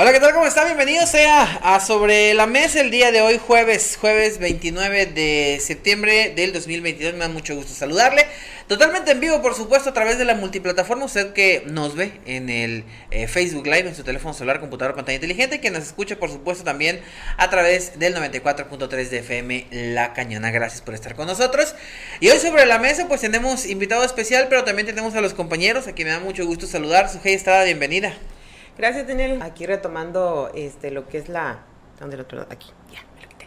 Hola, ¿qué tal? ¿Cómo está? Bienvenido sea a Sobre la Mesa el día de hoy, jueves, jueves 29 de septiembre del 2022. Me da mucho gusto saludarle. Totalmente en vivo, por supuesto, a través de la multiplataforma. Usted que nos ve en el eh, Facebook Live, en su teléfono celular, computador, pantalla inteligente. Que nos escucha, por supuesto, también a través del 94.3 de FM La Cañona. Gracias por estar con nosotros. Y hoy sobre la mesa, pues tenemos invitado especial, pero también tenemos a los compañeros, a quien me da mucho gusto saludar. Sujei Estrada, bienvenida. Gracias, Daniel. Aquí retomando este lo que es la. ¿Dónde lo otro? Aquí, ya, me lo quité.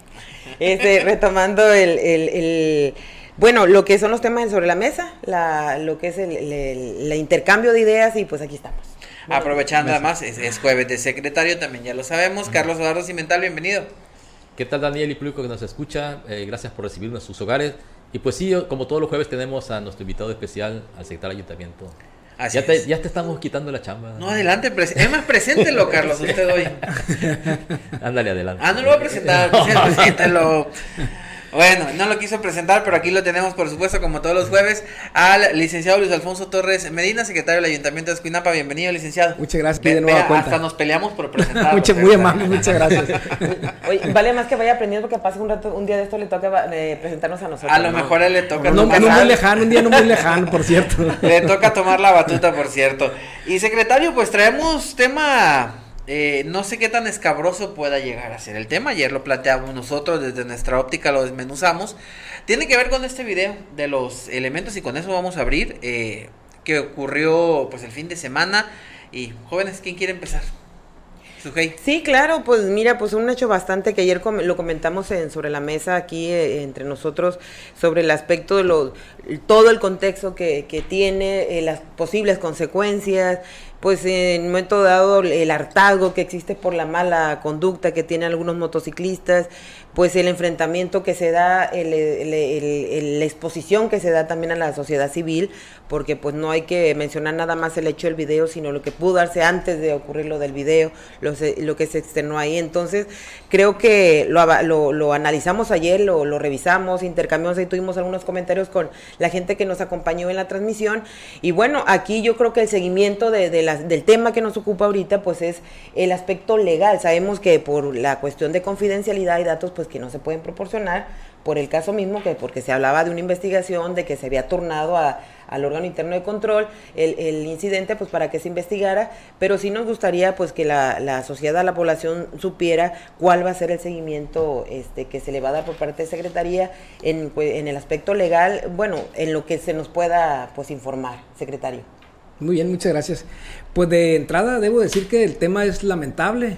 Este, retomando el, el, el, Bueno, lo que son los temas sobre la mesa, la, lo que es el, el intercambio de ideas, y pues aquí estamos. Bueno, Aprovechando además, es, es, jueves de secretario, también ya lo sabemos. Carlos Eduardo Cimental, bienvenido. ¿Qué tal, Daniel y público que nos escucha? Eh, gracias por recibirnos en sus hogares. Y pues sí, como todos los jueves tenemos a nuestro invitado especial, al secretario ayuntamiento, Así ya, te, ya te estamos quitando la chamba. No, adelante, es más, preséntelo, Carlos, usted hoy. Ándale, adelante. Ah, no lo voy a presentar, preséntelo. Bueno, no lo quiso presentar, pero aquí lo tenemos, por supuesto, como todos los jueves, al licenciado Luis Alfonso Torres Medina, secretario del Ayuntamiento de Escuinapa. Bienvenido, licenciado. Muchas gracias, de nueva cuenta. Hasta nos peleamos por presentarlo. Mucho, muy amable, muchas gracias. Oye, vale más que vaya aprendiendo porque pase un rato, un día de esto le toca eh, presentarnos a nosotros. A lo mejor a él le toca. No, no, no muy lejano, un día no muy lejano, por cierto. Le toca tomar la batuta, por cierto. Y secretario, pues traemos tema eh, no sé qué tan escabroso pueda llegar a ser el tema. Ayer lo planteamos nosotros, desde nuestra óptica lo desmenuzamos. Tiene que ver con este video de los elementos y con eso vamos a abrir. Eh, que ocurrió pues el fin de semana. Y jóvenes, ¿quién quiere empezar? Sujei. Sí, claro, pues mira, pues un hecho bastante que ayer com lo comentamos en, sobre la mesa aquí eh, entre nosotros sobre el aspecto de lo, todo el contexto que, tiene, eh, las posibles consecuencias, pues en un momento dado el hartazgo que existe por la mala conducta que tienen algunos motociclistas, pues el enfrentamiento que se da, el, la exposición que se da también a la sociedad civil, porque pues no hay que mencionar nada más el hecho del video, sino lo que pudo darse antes de ocurrir lo del video, lo, lo que se externó ahí. Entonces, creo que lo, lo, lo analizamos ayer, lo, lo, revisamos, intercambiamos y tuvimos algunos comentarios con la gente que nos acompañó en la transmisión. Y bueno, aquí yo creo que el seguimiento de, del tema que nos ocupa ahorita, pues es el aspecto legal. Sabemos que por la cuestión de confidencialidad y datos, pues que no se pueden proporcionar, por el caso mismo, que porque se hablaba de una investigación, de que se había turnado a, al órgano interno de control el, el, incidente, pues para que se investigara, pero sí nos gustaría pues que la, la, sociedad, la población supiera cuál va a ser el seguimiento este, que se le va a dar por parte de Secretaría en, en el aspecto legal, bueno, en lo que se nos pueda pues informar, secretario. Muy bien, muchas gracias. Pues de entrada debo decir que el tema es lamentable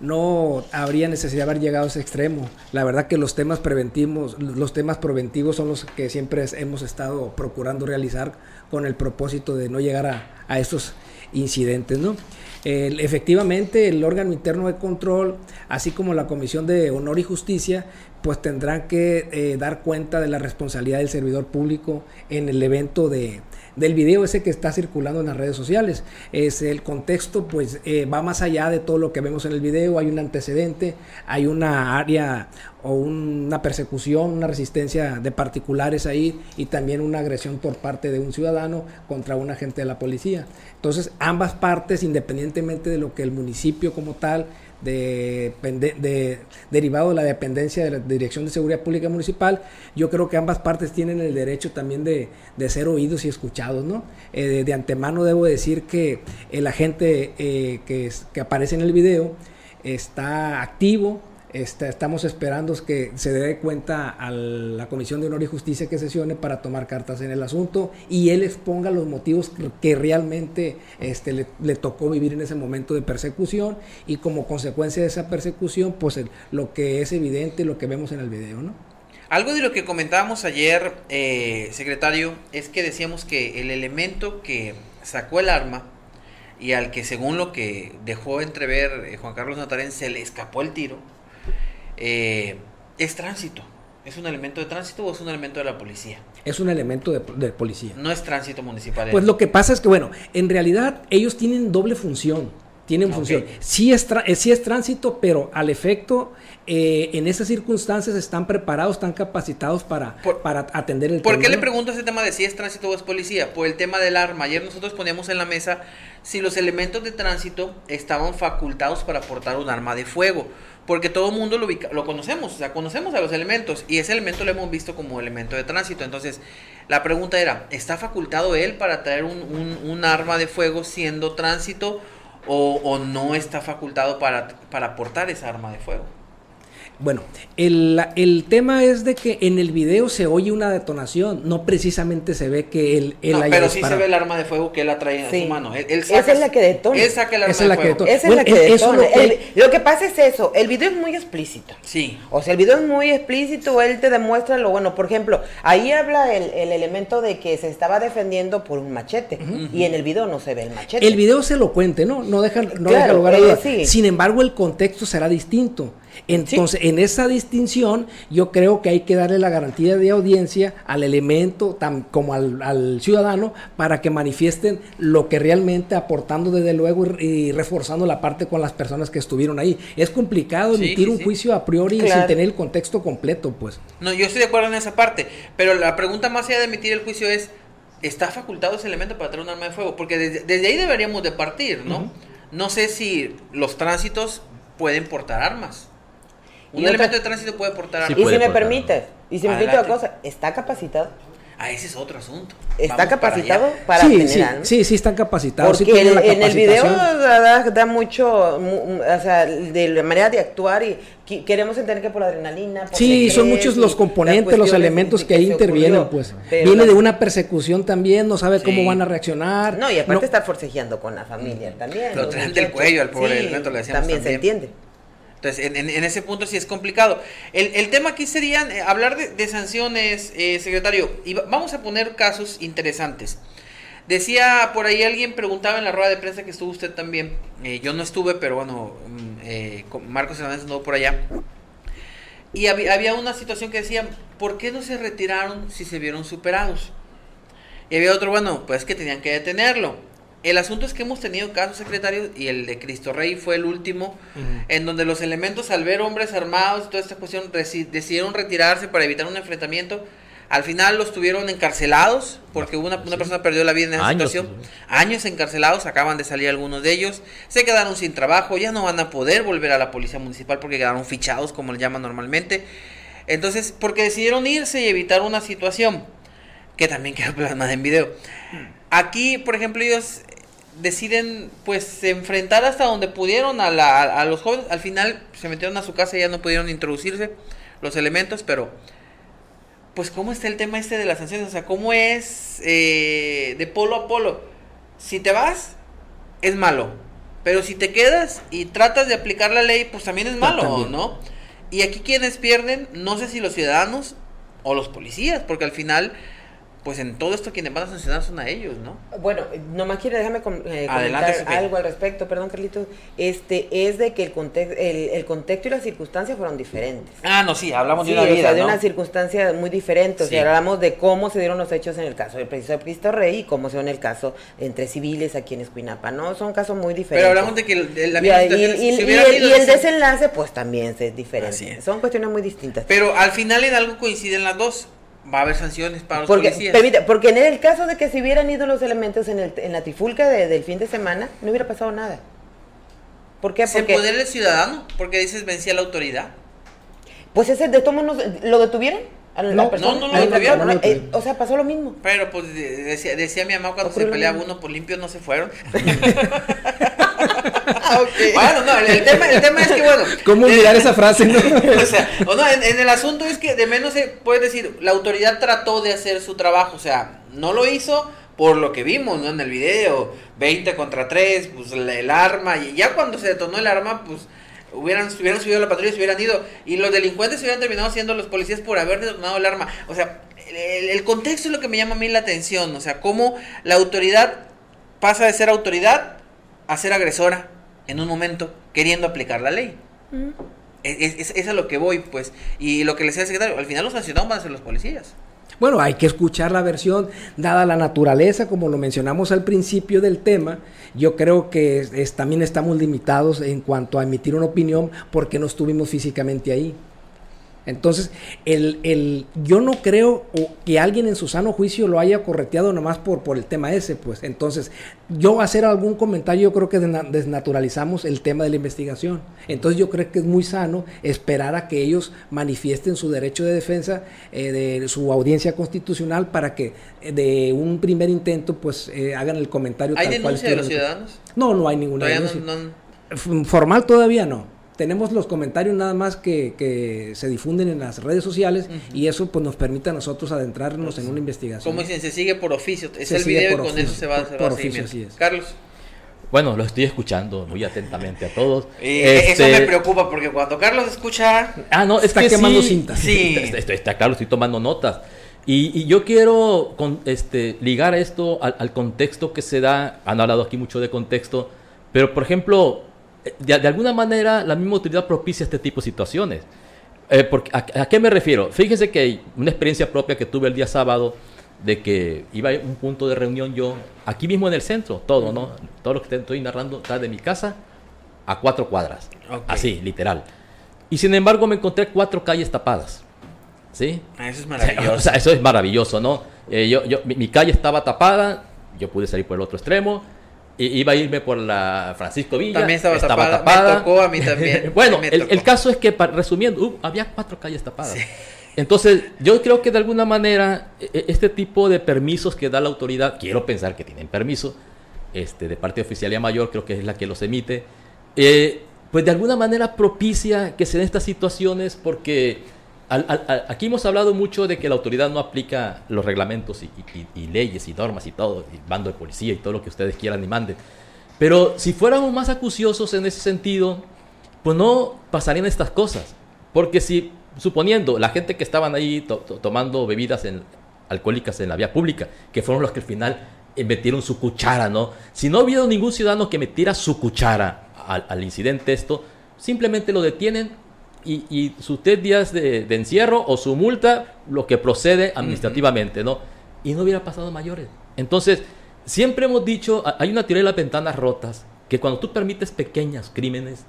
no habría necesidad de haber llegado a ese extremo. La verdad que los temas preventivos, los temas preventivos son los que siempre hemos estado procurando realizar con el propósito de no llegar a, a estos incidentes, ¿no? Efectivamente, el órgano interno de control, así como la Comisión de Honor y Justicia, pues tendrán que eh, dar cuenta de la responsabilidad del servidor público en el evento de, del video ese que está circulando en las redes sociales. Es el contexto, pues eh, va más allá de todo lo que vemos en el video. Hay un antecedente, hay una área o un, una persecución, una resistencia de particulares ahí y también una agresión por parte de un ciudadano contra un agente de la policía. Entonces, ambas partes, independientemente de lo que el municipio como tal de, de, de, derivado de la dependencia de la Dirección de Seguridad Pública Municipal, yo creo que ambas partes tienen el derecho también de, de ser oídos y escuchados, ¿no? Eh, de, antemano debo decir que el agente eh, que, que aparece en el video está activo, Está, estamos esperando que se dé cuenta a la Comisión de Honor y Justicia que sesione para tomar cartas en el asunto y él exponga los motivos que realmente este, le, le, tocó vivir en ese momento de persecución y como consecuencia de esa persecución, pues el, lo que es evidente, lo que vemos en el video, ¿no? Algo de lo que comentábamos ayer, eh, secretario, es que decíamos que el elemento que sacó el arma y al que según lo que dejó entrever eh, Juan Carlos Natarén se le escapó el tiro, eh, es tránsito. ¿Es un elemento de tránsito o es un elemento de la policía? Es un elemento de, de policía. No es tránsito municipal. Pues lo que pasa es que, bueno, en realidad ellos tienen doble función. Tienen función. Sí es, eh, sí es tránsito, pero al efecto, eh, en esas circunstancias están preparados, están capacitados para, Por- para atender el ¿Por qué le pregunto ese tema de si es tránsito o es policía? Por el tema del arma. Ayer nosotros poníamos en la mesa si los elementos de tránsito estaban facultados para portar un arma de fuego. Porque todo el mundo lo, ubica- lo conocemos, o sea, conocemos a los elementos y ese elemento lo hemos visto como elemento de tránsito. Entonces, la pregunta era, ¿está facultado él para traer un, un- arma de fuego siendo tránsito o, o no está facultado para, para portar esa arma de fuego? Bueno, el, la- el tema es de que en el video se oye una detonación, no precisamente se ve que él, él No, haya pero sí se ve el arma de fuego que él la trae en Sí. su mano. Él, él Esa es la que detona. Él saca el arma Esa es la de que fuego. detona. Esa Bueno, es la que detona. lo que- El- lo que pasa es eso, el video es muy explícito. Sí. O sea, el video es muy explícito, él te demuestra lo bueno. Por ejemplo, ahí habla el, el elemento de que se estaba defendiendo por un machete. Y en el video no se ve el machete. El video se lo cuente, ¿no? No deja, no Claro, deja lugar a eh, duda. sí. Sin embargo, el contexto será distinto. Entonces, en esa distinción, yo creo que hay que darle la garantía de audiencia al elemento tam- como al, al ciudadano para que manifiesten lo que realmente aportando desde luego y, y reforzando la parte con las personas que estuvieron ahí. Es complicado Sí, emitir sí, un sí. juicio a priori sin tener el contexto completo, pues. No, yo estoy de acuerdo en esa parte, pero la pregunta más allá de emitir el juicio es, ¿está facultado ese elemento para traer un arma de fuego? Porque desde, desde ahí deberíamos de partir, ¿no? No sé si los tránsitos pueden portar armas. Un Y otra- elemento de tránsito puede portar Sí armas. y puede si me permites, y si me permite una cosa, ¿está capacitado? Ah, ese es otro asunto. ¿Está Vamos para capacitado allá. para sí, tener sí, armas? sí, sí están capacitados. sí Porque el- en el video da, da mucho, mu- o sea, de la manera de actuar y queremos entender que por la adrenalina. por Sí, son muchos y los componentes, los elementos que ahí intervienen, ocurrió. pues. Viene de una persecución también, no sabe cómo Sí. van a reaccionar. No, y aparte No, estar forcejeando con la familia también. Lo traen del cuello al pobre Sí, elemento, le decíamos También se entiende. Entonces, en, ese punto sí es complicado. El, tema aquí sería eh, hablar de, sanciones, eh, secretario. Y va- vamos a poner casos interesantes. Decía por ahí alguien, preguntaba en la rueda de prensa que estuvo usted también. eh, yo no estuve, pero bueno, mm, eh, Marcos Hernández anduvo por allá. Y había, había una situación que decía, ¿por qué no se retiraron si se vieron superados? Y había otro, bueno, pues que tenían que detenerlo. El asunto es que hemos tenido casos, secretario, y el de Cristo Rey fue el último, en donde los elementos, al ver hombres armados y toda esta cuestión, decidieron retirarse para evitar un enfrentamiento. Al final los tuvieron encarcelados, porque una, una persona perdió la vida en esa Años, situación. sí. Años encarcelados, acaban de salir algunos de ellos. Se quedaron sin trabajo, ya no van a poder volver a la policía municipal porque quedaron fichados, como le llaman normalmente. Entonces, porque decidieron irse y evitar una situación que también queda plasmada en video. Aquí, por ejemplo, ellos deciden pues enfrentar hasta donde pudieron a, la- a- a los jóvenes. Al final se metieron a su casa y ya no pudieron introducirse los elementos, pero pues cómo está el tema este de las sanciones, o sea, cómo es eh, de polo a polo. Si te vas, es malo, pero si te quedas y tratas de aplicar la ley, pues también es malo, también. ¿no? Y aquí quienes pierden, no sé si los ciudadanos o los policías, porque al final, pues en todo esto quienes van a sancionar son a ellos, ¿no? Bueno, nomás quiero déjame eh, comentar algo al respecto, perdón Carlitos, este es de que el, context, el, el contexto y las circunstancias fueron diferentes. Ah, no, sí, hablamos Sí, de una o vida, sea, de ¿no? una circunstancia muy diferente. O Sí. sea, hablamos de cómo se dieron los hechos en el caso del preciso de Cristo Rey y cómo se dio en el caso entre civiles aquí en Escuinapa, ¿no? Son casos muy diferentes. Pero hablamos de que el- de la y, misma y- si y- y el, desenlace, pues también es diferente. Es. Son cuestiones muy distintas. Pero al final en algo coinciden las dos. Va a haber sanciones para los Porque, policías. permite- porque en el caso de que se hubieran ido los elementos en, el, en la trifulca de- del fin de semana, no hubiera pasado nada. ¿Por qué? ¿Se Porque, poder el ciudadano? Porque dices vencía la autoridad. pues ese de todos modos, ¿lo detuvieron? ¿A la No, persona? no, no. No lo detuvieron. Eh, o sea, pasó lo mismo. Pero pues de- decía, decía mi mamá cuando se peleaba uno, pues limpios no se fueron. Bueno, no, el, el tema, el tema es que bueno. ¿Cómo olvidar esa frase? no? o sea, o no, en, en el asunto es que de menos se puede decir, la autoridad trató de hacer su trabajo, o sea, no lo hizo por lo que vimos, ¿no? En el video, 20 contra 3, pues el arma, y ya cuando se detonó el arma, pues hubieran, hubieran subido a la patrulla y se hubieran ido, y los delincuentes se hubieran terminado siendo los policías por haber detonado el arma. O sea, el, el contexto es lo que me llama a mí la atención, o sea, cómo la autoridad pasa de ser autoridad a ser agresora en un momento queriendo aplicar la ley. Es, es, a lo que voy, pues. Y lo que le decía el secretario, al final los sancionados van a ser los policías. Bueno, hay que escuchar la versión, dada la naturaleza, como lo mencionamos al principio del tema, yo creo que también estamos limitados en cuanto a emitir una opinión porque no estuvimos físicamente ahí. Entonces, el, el, yo no creo que alguien en su sano juicio lo haya correteado nomás por, por el tema ese, pues. Entonces, yo hacer algún comentario, yo creo que desnaturalizamos el tema de la investigación. Entonces, yo creo que es muy sano esperar a que ellos manifiesten su derecho de defensa eh, de su audiencia constitucional para que eh, de un primer intento, pues, eh, hagan el comentario. ¿Hay denuncia de los ciudadanos? No, no hay ninguna denuncia. Formal todavía no tenemos los comentarios nada más que, que se difunden en las redes sociales y eso pues nos permite a nosotros adentrarnos en una investigación. Como dicen, se sigue por oficio, es el video y con eso se va, a seguir. Carlos. Bueno, lo estoy escuchando muy atentamente a todos. Eso me este, preocupa porque cuando Carlos escucha... Ah, no, está quemando cintas. Sí. Está, está, claro, estoy tomando notas. Y, yo quiero con, este, ligar esto al, al, contexto que se da. Han hablado aquí mucho de contexto. Pero, por ejemplo, de, alguna manera la misma autoridad propicia este tipo de situaciones. Eh, porque, a, qué me refiero? Fíjese que una experiencia propia que tuve el día sábado de que iba a un punto de reunión yo, aquí mismo en el centro, todo, ¿no? Todo lo que estoy narrando está de mi casa a cuatro cuadras. Así, literal. Y sin embargo me encontré cuatro calles tapadas. ¿Sí? Ah, eso es maravilloso. eso es maravilloso, ¿no? Eh, yo, yo, mi, mi, calle estaba tapada, yo pude salir por el otro extremo iba a irme por la Francisco Villa. También estaba, tapada. Me tocó a mí también. bueno, el, caso es que, resumiendo, uh, había cuatro calles tapadas. Entonces, yo creo que de alguna manera e, e, este tipo de permisos que da la autoridad, quiero pensar que tienen permiso, este, de parte de Oficialía Mayor, creo que es la que los emite, eh, pues de alguna manera propicia que se den estas situaciones porque aquí hemos hablado mucho de que la autoridad no aplica los reglamentos y, leyes y normas y todo, y bando de policía y todo lo que ustedes quieran y manden. Pero si fuéramos más acuciosos en ese sentido, pues no pasarían estas cosas. Porque si, suponiendo, la gente que estaban ahí tomando bebidas alcohólicas en la vía pública, que fueron los que al final metieron su cuchara, ¿no? Si no hubiera ningún ciudadano que metiera su cuchara al, al incidente esto, simplemente lo detienen, y, sus tres días de, encierro o su multa, lo que procede administrativamente, ¿no? Y no hubiera pasado mayores. Entonces, siempre hemos dicho, hay una teoría de las ventanas rotas, que cuando tú permites pequeños crímenes,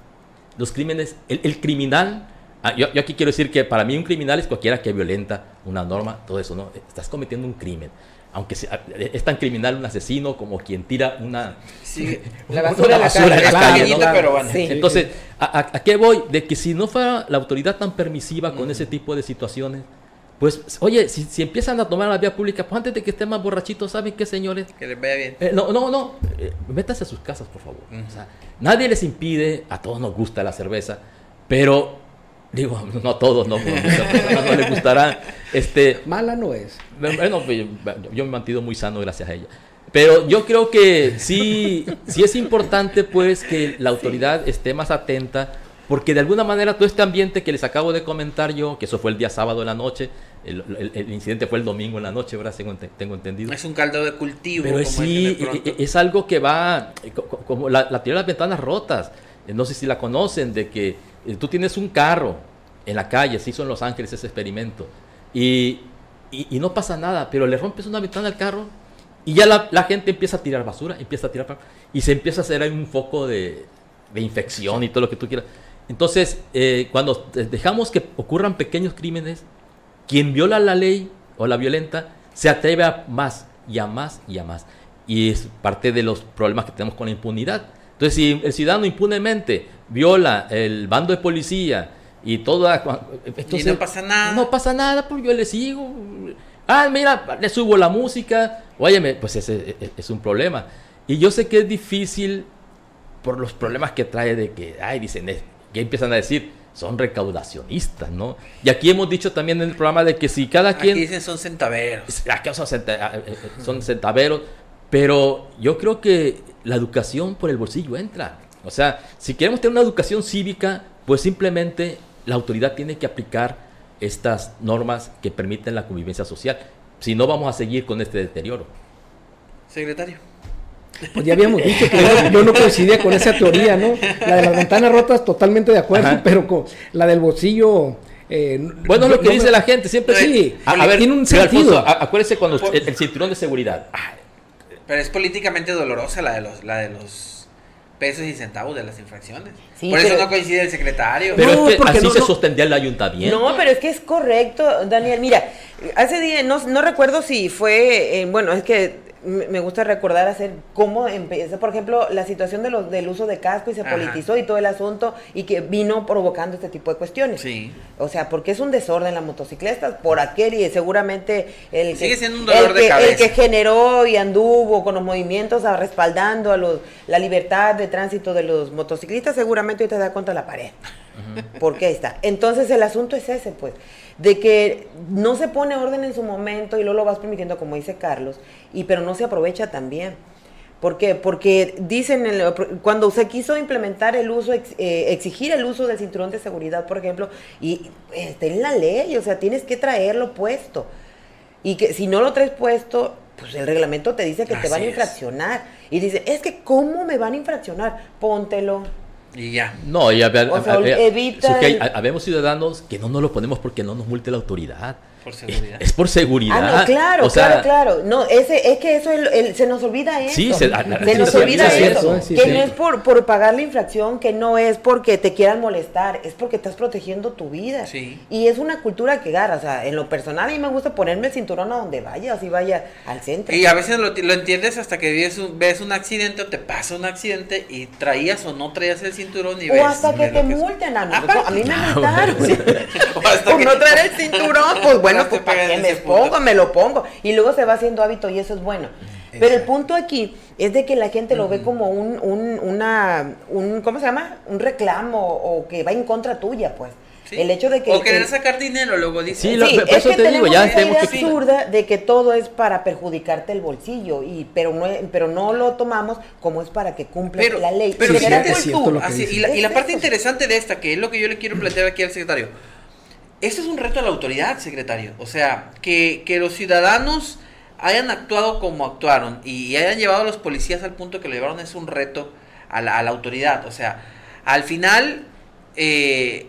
los crímenes, el, criminal, ah, yo, yo, aquí quiero decir que para mí un criminal es cualquiera que violenta una norma, todo eso, ¿no? Estás cometiendo un crimen aunque sea, es tan criminal un asesino como quien tira una, la basura, la calle, pero bueno. Entonces, ¿a, qué voy? De que si no fuera la autoridad tan permisiva con ese tipo de situaciones, pues, oye, si, empiezan a tomar la vía pública, pues antes de que estén más borrachitos, ¿saben qué, señores? Que les vaya bien. Eh, no, no, no, eh, métanse a sus casas, por favor. nadie les impide, a todos nos gusta la cerveza, pero Digo, no a todos, no, no les gustará. Este, Mala no es. Bueno, pues, yo, me he mantenido muy sano gracias a ella. Pero yo creo que sí, sí es importante pues que la autoridad esté más atenta, porque de alguna manera todo este ambiente que les acabo de comentar yo, que eso fue el día sábado en la noche, el, incidente fue el domingo en la noche, ¿verdad? Tengo, entendido. Es un caldo de cultivo. Pero sí, e, e, es, algo que va, como la, la teoría de las ventanas rotas, no sé si la conocen, de que tú tienes un carro en la calle, se hizo en Los Ángeles ese experimento, y, no pasa nada, pero le rompes una ventana al carro y ya la, gente empieza a tirar basura, empieza a tirar y se empieza a hacer un foco de, de infección y todo lo que tú quieras. Entonces, eh, cuando dejamos que ocurran pequeños crímenes, quien viola la ley o la violenta se atreve a más y a más y a más. Y es parte de los problemas que tenemos con la impunidad. Entonces, si el ciudadano impunemente viola el bando de policía y todo... y no pasa nada. No pasa nada, pues yo le sigo. Ah, mira, le subo la música. Óyeme, pues ese es un problema. Y yo sé que es difícil por los problemas que trae de que, ay, dicen, que empiezan a decir, son recaudacionistas, ¿no? Y aquí hemos dicho también en el programa de que si cada quien... Aquí dicen son centaveros. Aquí son, ah, eh, eh, son centaveros, pero yo creo que la educación por el bolsillo entra. O sea, si queremos tener una educación cívica, pues simplemente la autoridad tiene que aplicar estas normas que permiten la convivencia social. Si no, vamos a seguir con este deterioro. Secretario. Pues ya habíamos dicho que yo, yo no coincidía con esa teoría, ¿no? La de las ventanas rotas, totalmente de acuerdo, Ajá. pero con la del bolsillo. eh, Bueno, no- lo que no dice me- la gente siempre Sí, A, a ver, tiene un sentido. Alfonso, acuérdese cuando el, el cinturón de seguridad. Ah, Pero es políticamente dolorosa la de los, la de los pesos y centavos de las infracciones. Sí, Por eso no coincide el secretario. Pero No, es que así no- se no- sostendría el ayuntamiento. No, pero es que es correcto, Daniel. Mira, hace días, no, no recuerdo si fue, eh, bueno, es que me gusta recordar hacer cómo empezó, por ejemplo, la situación de los, del uso de casco y se Ajá. politizó y todo el asunto y que vino provocando este tipo de cuestiones. Sí. O sea, porque es un desorden las motocicletas por aquel y seguramente el Sigue que, siendo un dolor el de que, cabeza. el que generó y anduvo con los movimientos a- respaldando a los, la libertad de tránsito de los motociclistas, seguramente hoy te da contra la pared. Porque ahí está. Entonces el asunto es ese, pues, de que no se pone orden en su momento y luego lo vas permitiendo, como dice Carlos, y pero no se aprovecha también. ¿Por qué? Porque dicen, en el- cuando se quiso implementar el uso, ex- eh, exigir el uso del cinturón de seguridad, por ejemplo, y está en la ley, o sea, tienes que traerlo puesto. Y que si no lo traes puesto, pues el reglamento te dice que te van a es. infraccionar. Y dice, es que ¿cómo me van a infraccionar? Póntelo. Y ya. No, y había, O sea, había- evita es que hay- el- habemos ciudadanos que no nos lo ponemos porque no nos multe la autoridad. Por seguridad. Es, es por seguridad. Ah, no, claro, O sea, claro, claro. No, ese, es que eso es- el- se nos olvida eso. Sí, se- a- nos sí, olvida sí, eso. que sí. no es por, por pagar la infracción, que no es porque te quieran molestar, es porque estás protegiendo tu vida. Sí. Y es una cultura que agarra. O sea, en lo personal a mí me gusta ponerme el cinturón a donde vaya, así vaya al centro. Y a veces lo, lo entiendes hasta que ves un, ves un accidente o te pasa un accidente y traías o no traías el cinturón y ves. O hasta que te multen, a mí, Aparte, a mí me multaron. O hasta Por que- no traer el cinturón, pues bueno, No te pues para en me punto. pongo, me lo pongo. Y luego se va haciendo hábito y eso es bueno. Pero el punto aquí es de que la gente lo ve como un, un, una, un, ¿cómo se llama? Un reclamo o que va en contra tuya, pues. Sí. El hecho de que... O querer que- sacar dinero, luego dices. Sí, lo- Sí, es eso que te digo, ya tenemos idea que- absurda de que todo es para perjudicarte el bolsillo, y pero no, pero no lo tomamos como es para que cumpla Pero, la ley. pero Sí, fíjate tú, que así, y la, y la parte interesante de esta, que es lo que yo le quiero plantear aquí al secretario. Esto es un reto a la autoridad, secretario. O sea, que, que los ciudadanos hayan actuado como actuaron y hayan llevado a los policías al punto que lo llevaron es un reto a la, autoridad. O sea, al final, eh,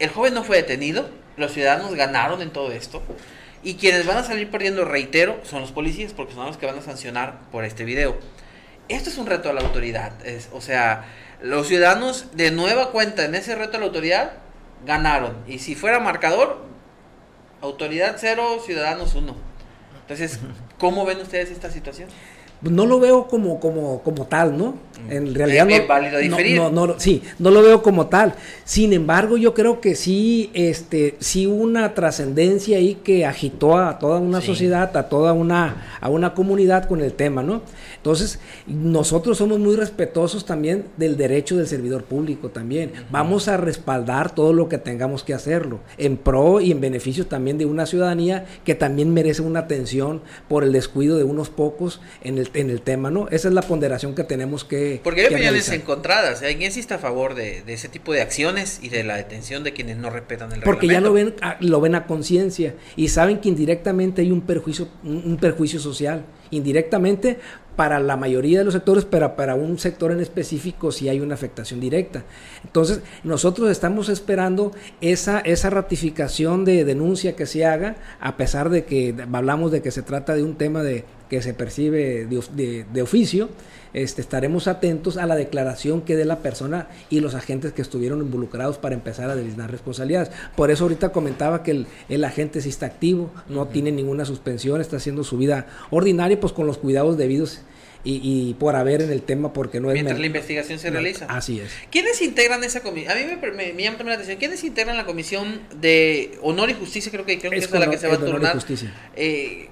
el joven no fue detenido, los ciudadanos ganaron en todo esto. Y quienes van a salir perdiendo, reitero, son los policías, porque son los que van a sancionar por este video. Esto es un reto a la autoridad. O sea, los ciudadanos de nueva cuenta en ese reto a la autoridad ganaron. Y si fuera marcador, autoridad cero, ciudadanos uno. Entonces, ¿cómo ven ustedes esta situación? no lo veo como, como, como tal, ¿no? En realidad Es- no, es válido no- diferir. no, no, sí, no lo veo como tal. Sin embargo, yo creo que sí, este, sí una trascendencia ahí que agitó a toda una Sí. sociedad, a toda una, a una comunidad con el tema, ¿no? Entonces, nosotros somos muy respetuosos también del derecho del servidor público también. Vamos a respaldar todo lo que tengamos que hacerlo, en pro y en beneficio también de una ciudadanía que también merece una atención por el descuido de unos pocos en el, en el tema, ¿no? Esa es la ponderación que tenemos que Porque hay opiniones encontradas. ¿Alguien sí está a favor de, de ese tipo de acciones y de la detención de quienes no respetan el Porque ya reglamento? lo ven, a, lo ven a conciencia y saben que indirectamente hay un perjuicio, un, un perjuicio social. Indirectamente para la mayoría de los sectores, pero para un sector en específico sí hay una afectación directa. Entonces, nosotros estamos esperando esa, esa ratificación de denuncia que se haga, a pesar de que hablamos de que se trata de un tema de que se percibe de, de oficio, este, estaremos atentos a la declaración que dé la persona y los agentes que estuvieron involucrados para empezar a deslizar responsabilidades. Por eso ahorita comentaba que el, el agente sí está activo, no tiene ninguna suspensión, está haciendo su vida ordinaria, pues con los cuidados debidos y, y por haber en el tema, porque no es... Mientras la investigación se no, realiza. Así es. ¿Quiénes integran esa comisión? A mí me, me, me llama la atención. ¿Quiénes integran la comisión de honor y justicia? Creo que, creo que Es es a la que se va a es turnar. justicia. Eh,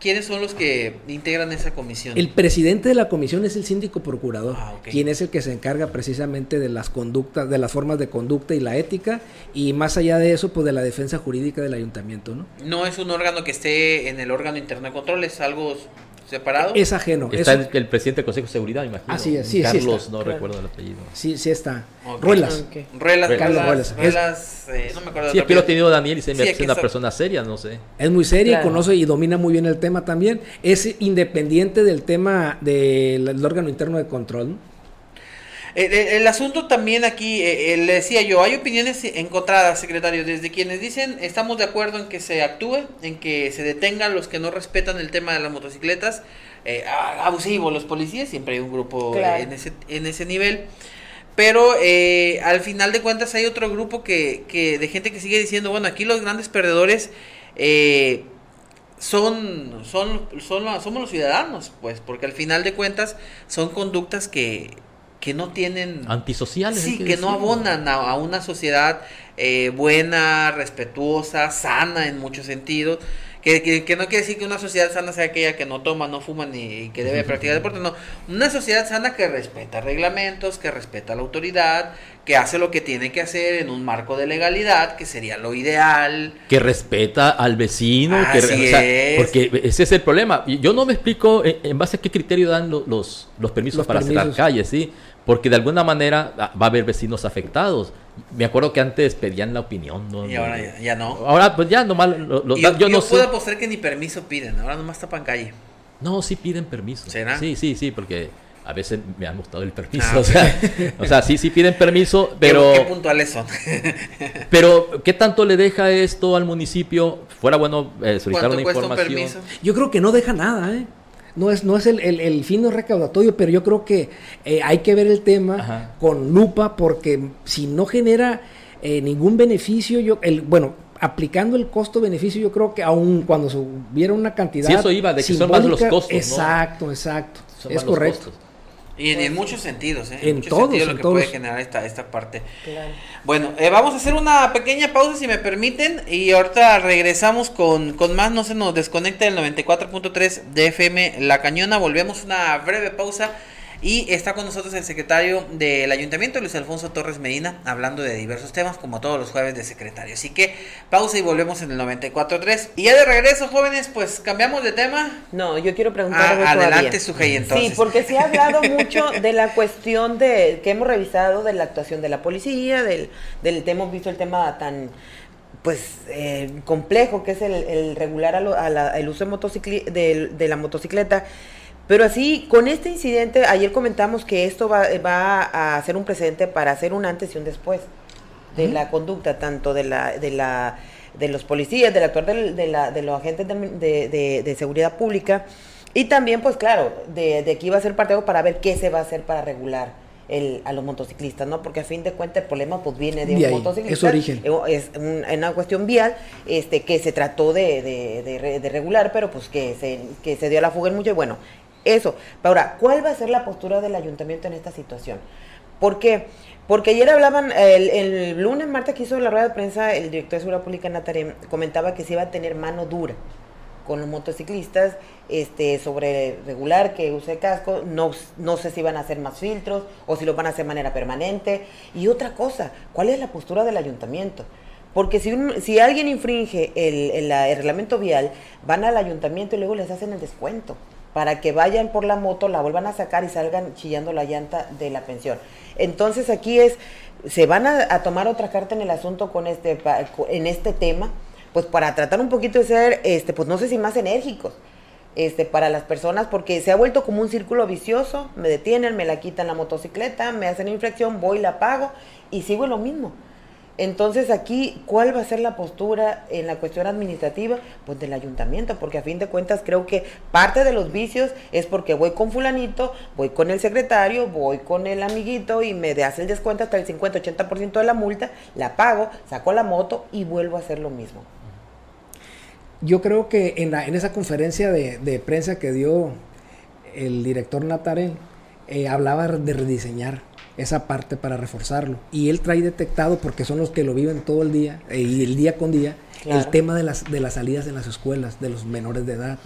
¿Quiénes son los que integran esa comisión? El presidente de la comisión es el síndico procurador, Ah, ok. quien es el que se encarga precisamente de las conductas, de las formas de conducta y la ética, y más allá de eso, pues de la defensa jurídica del ayuntamiento, ¿no? No es un órgano que esté en el órgano interno de control, es algo separado. Es ajeno. Está eso- el, presidente del Consejo de Seguridad, imagino. Así es, sí, sí Carlos, está, no claro. recuerdo el apellido. sí, sí está. Ok. Ruelas. Ok. Ruelas, Carlos Ruelas, Ruelas. Eh, no me acuerdo. Sí, aquí lo ha tenido Daniel y se me Sí, hace una persona seria, no sé. Es muy seria Claro. y conoce y domina muy bien el tema también. Es independiente del tema del del órgano interno de control. ¿no? El, el- el asunto también aquí, eh, eh, le decía yo, hay opiniones encontradas, secretario, desde quienes dicen estamos de acuerdo en que se actúe, en que se detengan los que no respetan el tema de las motocicletas, eh, abusivos los policías, siempre hay un grupo eh, Claro. en, ese, en ese nivel. Pero eh, al final de cuentas hay otro grupo que, que de gente que sigue diciendo, bueno, aquí los grandes perdedores eh, son, son, son somos los ciudadanos, pues, porque al final de cuentas son conductas que, que no tienen... Antisociales. Sí, que no abonan a, a una sociedad eh, buena, respetuosa, sana en muchos sentidos. Que, que, que no quiere decir que una sociedad sana sea aquella que no toma, no fuma ni y que debe practicar deporte. No, una sociedad sana que respeta reglamentos, que respeta la autoridad, que hace lo que tiene que hacer en un marco de legalidad, que sería lo ideal. que respeta al vecino, que, o sea, es. porque ese es el problema. Y Yo no me explico en, en base a qué criterio dan lo- los, los permisos Los para cerrar permisos. calles, ¿sí? Porque de alguna manera ah, va a haber vecinos afectados. Me acuerdo que antes pedían la opinión. ¿no? Y ahora ya, ya no. Ahora, pues ya nomás lo- lo Y yo, yo no yo puedo sé. apostar que ni permiso piden, ahora nomás tapan calle. No, sí piden permiso. ¿Será? Sí, sí, sí, porque a veces me han gustado el permiso. Ah, o, sea, o sea, sí, sí piden permiso, ¿Qué- pero... ¿Qué, puntuales son? Pero, ¿qué tanto le deja esto al municipio? Fuera bueno eh, solicitar ¿Cuánto una un información. permiso? Yo creo que no deja nada, ¿eh? No es, no es el, el, el fin no recaudatorio, pero yo creo que eh, hay que ver el tema Ajá. con lupa porque si no genera eh, ningún beneficio, yo, el, bueno, aplicando el costo-beneficio, yo creo que aun cuando se hubiera una cantidad. Sí, eso iba, de que son más los costos, ¿no? Exacto, exacto. Son es correcto. costos. Y en, en muchos sentidos, ¿eh? En muchos todos, sentidos lo en que todos. puede generar esta, esta parte. Claro. Bueno, eh, vamos a hacer una pequeña pausa si me permiten y ahorita regresamos con, con más, no se nos desconecte el 94.3 de FM La Cañona, volvemos una breve pausa y está con nosotros el secretario del Ayuntamiento, Luis Alfonso Torres Medina, hablando de diversos temas como todos los jueves de secretario. Así que pausa y volvemos en el 94.3 y ya de regreso jóvenes, pues cambiamos de tema. No, yo quiero preguntar Ah, algo adelante todavía. Sujei entonces. Sí, porque se ha hablado mucho de la cuestión de que hemos revisado de la actuación de la policía, del, del hemos visto el tema tan pues eh, complejo que es el, el regular a lo- a la- el uso de, de, de la motocicleta. Pero así, con este incidente, ayer comentamos que esto va, va a ser un precedente para hacer un antes y un después de la conducta, tanto de la, de la de los policías, del actuar del- de, la, de los agentes de, de- de seguridad pública, y también, pues claro, de, de aquí va a ser parte para ver qué se va a hacer para regular el, a los motociclistas, ¿no? Porque a fin de cuentas el problema pues viene de, De un ahí, motociclista. es origen. eh, Es un- una cuestión vial este, que se trató de, de- de de regular, pero pues que se, que se dio a la fuga en mucho. Y bueno, eso. Ahora, ¿cuál va a ser la postura del ayuntamiento en esta situación? ¿Por qué? Porque ayer hablaban, el, lunes, martes que hizo la rueda de prensa, el director de Seguridad Pública, Natarem, comentaba que se iba a tener mano dura con los motociclistas este, sobre regular que use casco, no, no sé si van a hacer más filtros o si lo van a hacer de manera permanente. Y otra cosa, ¿cuál es la postura del ayuntamiento? Porque si, un- si alguien infringe el, el reglamento vial, van al ayuntamiento y luego les hacen el descuento para que vayan por la moto, la vuelvan a sacar y salgan chillando la llanta de la pensión. Entonces aquí es, se van a, tomar otra carta en el asunto con este, en este tema, pues para tratar un poquito de ser, este, pues no sé si más enérgicos, este, para las personas, porque se ha vuelto como un círculo vicioso, me detienen, me la quitan la motocicleta, me hacen infracción, voy, la pago y sigo lo mismo. Entonces aquí, ¿cuál va a ser la postura en la cuestión administrativa? Pues del ayuntamiento, porque a fin de cuentas creo que parte de los vicios es porque voy con fulanito, voy con el secretario, voy con el amiguito y me hace el descuento hasta el 50-80% de la multa, la pago, saco la moto y vuelvo a hacer lo mismo. Yo creo que en, la- en esa conferencia de, de prensa que dio el director Natarén, eh, hablaba de rediseñar esa parte para reforzarlo. Y él trae detectado, porque son los que lo viven todo el día eh, y el día con día, Claro. el tema de las, de las salidas en las escuelas, de los menores de edad.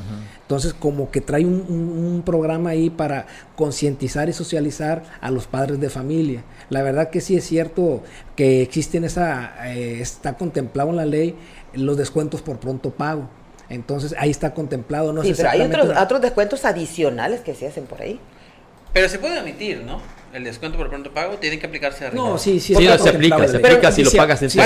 Entonces, como que trae un, un- un programa ahí para concientizar y socializar a los padres de familia. La verdad que sí es cierto que existen esa, eh, está contemplado en la ley los descuentos por pronto pago. Entonces ahí está contemplado, no sí, sé pero hay otros, otros descuentos adicionales que se hacen por ahí. Pero se puede omitir, ¿no? El descuento por pronto pago tiene que aplicarse arriba. No, sí, sí. Sí, no, se aplica, se aplica si lo Sí, pagas en sí,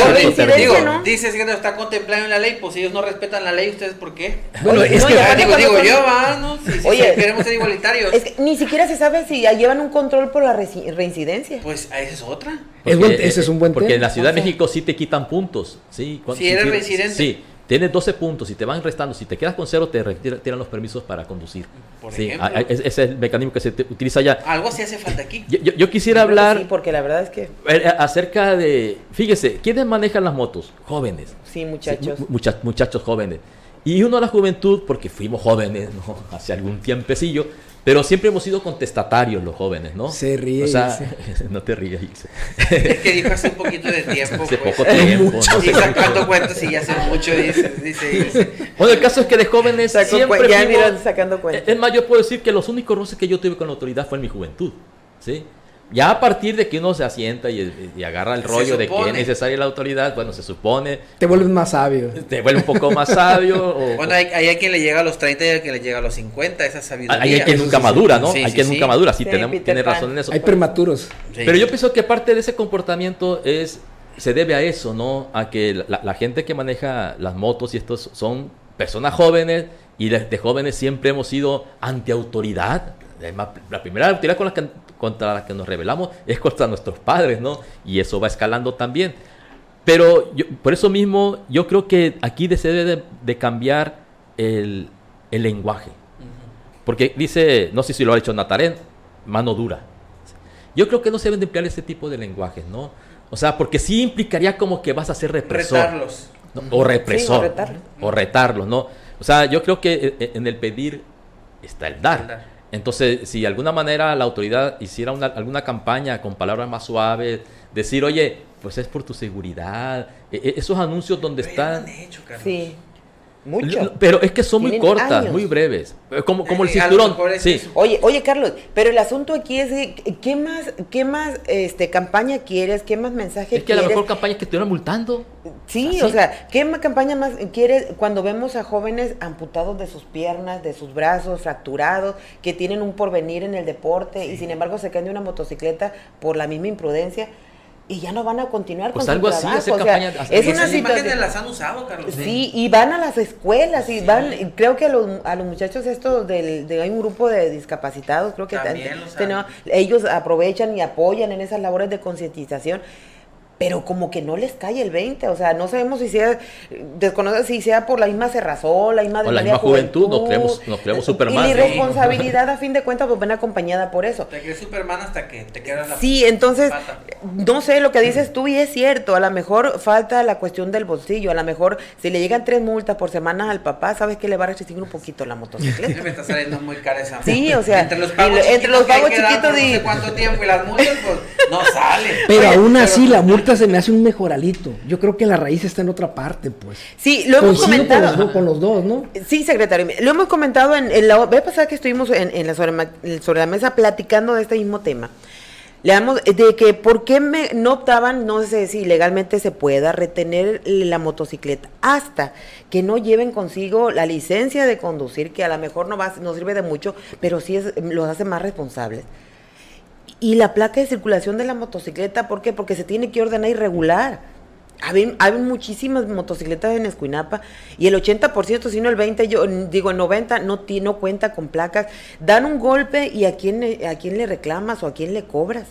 digo, ¿no? dices que no está contemplado en la ley, pues si ellos no respetan la ley, ¿ustedes por qué? Bueno, Oye, es no, que- y Ah, aparte digo, digo yo, va, ¿no? Si, si Oye, queremos ser igualitarios, Es que ni siquiera se sabe si ya llevan un control por la reincidencia. pues a esa es otra. Es buen- ese es un buen Porque tema. en la Ciudad de O sea- México sí te quitan puntos. ¿sí? Cuando- Si eres residente. Sí, tienes 12 puntos y te van restando. Si te quedas con cero, te retiran tiran los permisos para conducir. Por sí, ejemplo. a- a- ese es el mecanismo que se utiliza allá. Algo así hace falta aquí. Yo, yo- yo quisiera Yo hablar Sí, porque la verdad es que acerca de. Fíjese, ¿quiénes manejan las motos? Jóvenes. sí, muchachos. Sí, mu- mucha- muchachos jóvenes. Y uno a la juventud, porque fuimos jóvenes, ¿no? Hace algún tiempecillo, pero siempre hemos sido contestatarios los jóvenes, ¿no? Se ríe, O sea, no te ríes, Ilse. Es que dijo hace un poquito de tiempo. Hace pues. poco tiempo, no Y sé sacando cuentos y ya hace mucho, dice, dice, dice. Bueno, el caso es que de jóvenes Sacó siempre ya miran sacando cuentas. Es más, yo puedo decir que los únicos roces que yo tuve con la autoridad fue en mi juventud, ¿sí? Ya a partir de que uno se asienta y, y agarra el rollo de que es necesaria la autoridad, bueno, se supone, Te vuelves más sabio. te vuelve un poco más sabio. o- Bueno, hay, hay quien le llega a los 30 y hay quien le llega a los 50, esa sabiduría. hay quien eso nunca sí, madura, ¿no? sí, hay sí, quien sí. nunca madura, sí, Sí, tenemos, tiene razón en eso. Hay prematuros. Sí. Pero yo pienso que parte de ese comportamiento es se debe a eso, ¿no? A que la, la gente que maneja las motos y estos son personas jóvenes y desde jóvenes siempre hemos sido antiautoridad. Además, la primera autoridad con la que, contra la que nos rebelamos es contra nuestros padres, ¿no? Y eso va escalando también. Pero yo- por eso mismo yo creo que aquí se debe de, de cambiar el, el lenguaje. Porque dice, no sé si lo ha dicho Natarén, mano dura. Yo creo que no se deben de emplear ese tipo de lenguajes, ¿no? O sea, porque sí implicaría como que vas a ser represor. Retarlos. ¿no? O represor. Sí, o retarlo. o retarlos, ¿no? O sea, yo creo que eh, en el pedir está el dar. El dar. Entonces, si de alguna manera la autoridad hiciera una- alguna campaña con palabras más suaves, decir, oye, pues es por tu seguridad, e- e- esos anuncios donde Pero ya lo están... han hecho, Carlos. Sí, mucho. Pero es que son muy cortas, años. muy breves. Como, como el cinturón. es Sí. Oye, oye Carlos, pero el asunto aquí es ¿qué más, qué más este campaña quieres? ¿Qué más mensaje Es que a la quieres? mejor campaña es que te estuvieran multando. Sí, Así. o sea, ¿qué más campaña más quieres cuando vemos a jóvenes amputados de sus piernas, de sus brazos, fracturados, que tienen un porvenir en el deporte y sin embargo se caen de una motocicleta por la misma imprudencia y ya no van a continuar Pues con algo su así, trabajo? hacer o sea, campaña- es una esas imágenes situación las han usado, Carlos. Sí, y van a las escuelas y van, y creo que a los, a los muchachos estos del, de hay un grupo de discapacitados, creo que También han- ellos aprovechan y apoyan en esas labores de concientización. Pero como que no les cae el 20, o sea, no sabemos si sea, desconoce si sea por la misma cerrazón, la misma O la misma juventud, nos creemos- nos creemos Superman, Y la ¿no? irresponsabilidad, a fin de cuentas, pues ven acompañada por eso. Te crees Superman hasta que te quedas la Sí, entonces, pata. no sé lo que dices tú y es cierto, a lo mejor falta la cuestión del bolsillo, a lo mejor si le llegan tres multas por semana al papá, ¿sabes que le va a restringir un poquito la Me motocicleta? está saliendo muy cara esa. Sí, o sea, entre los pagos entre los pagos chiquitos no sé cuánto tiempo y las multas, pues no sale. Pero Oye, aún pero- así la multa se me hace un mejoralito. Yo creo que la raíz está en otra parte, pues. Sí, lo hemos Coincido con los, comentado. con los dos, ¿no? Sí, secretario, lo hemos comentado en, en la vez pasada que estuvimos en, en la sobre, sobre la mesa platicando de este mismo tema. Le damos de que por qué me, no optaban, no sé si legalmente se pueda retener la motocicleta hasta que no lleven consigo la licencia de conducir, que a lo mejor no va, no sirve de mucho, pero sí es, los hace más responsables. Y la placa de circulación de la motocicleta, ¿por qué? Porque se tiene que ordenar y regular. Hay, muchísimas motocicletas en Escuinapa y el 80%, si no el 20%, yo digo el 90% no, no cuenta con placas. Dan un golpe y a quién, a quién le reclamas o a quién le cobras.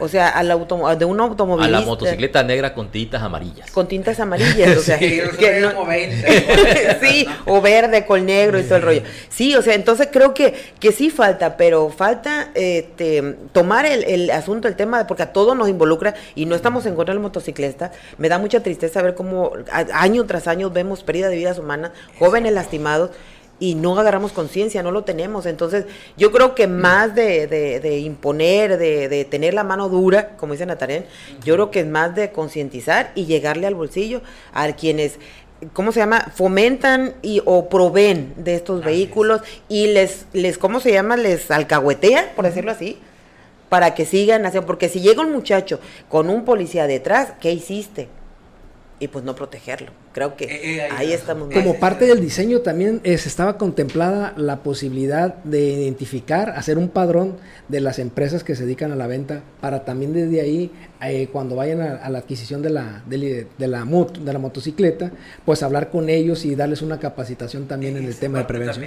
O sea, al automo- de un A automovilista. la motocicleta negra con tintas amarillas. Con tintas amarillas, o sea, Sí, yo que soy no- como 20. sí, o verde con negro y todo el rollo. Sí, o sea, entonces creo que, que sí falta, pero falta este, tomar el, el asunto, el tema, porque a todos nos involucra y no estamos en contra del motociclista. Me da mucha tristeza ver cómo a- año tras año vemos pérdida de vidas humanas, jóvenes lastimados. Y no agarramos conciencia, no lo tenemos. Entonces, yo creo que más de, de- de imponer, de, de tener la mano dura, como dice Natarén, yo creo que es más de concientizar y llegarle al bolsillo a quienes ¿cómo se llama? fomentan y o proveen de estos vehículos y les les ¿cómo se llama? les alcahuetean, por decirlo así, para que sigan haciendo porque si llega un muchacho con un policía detrás, ¿qué hiciste? y pues no protegerlo. Creo que Eh, eh, ahí ahí estamos. Como parte del diseño también eh, se estaba contemplada la posibilidad de identificar, hacer un padrón de las empresas que se dedican a la venta para también desde ahí, eh, cuando vayan a, a la adquisición de la, de, de la moto, de la motocicleta, pues hablar con ellos y darles una capacitación también en el tema de prevención.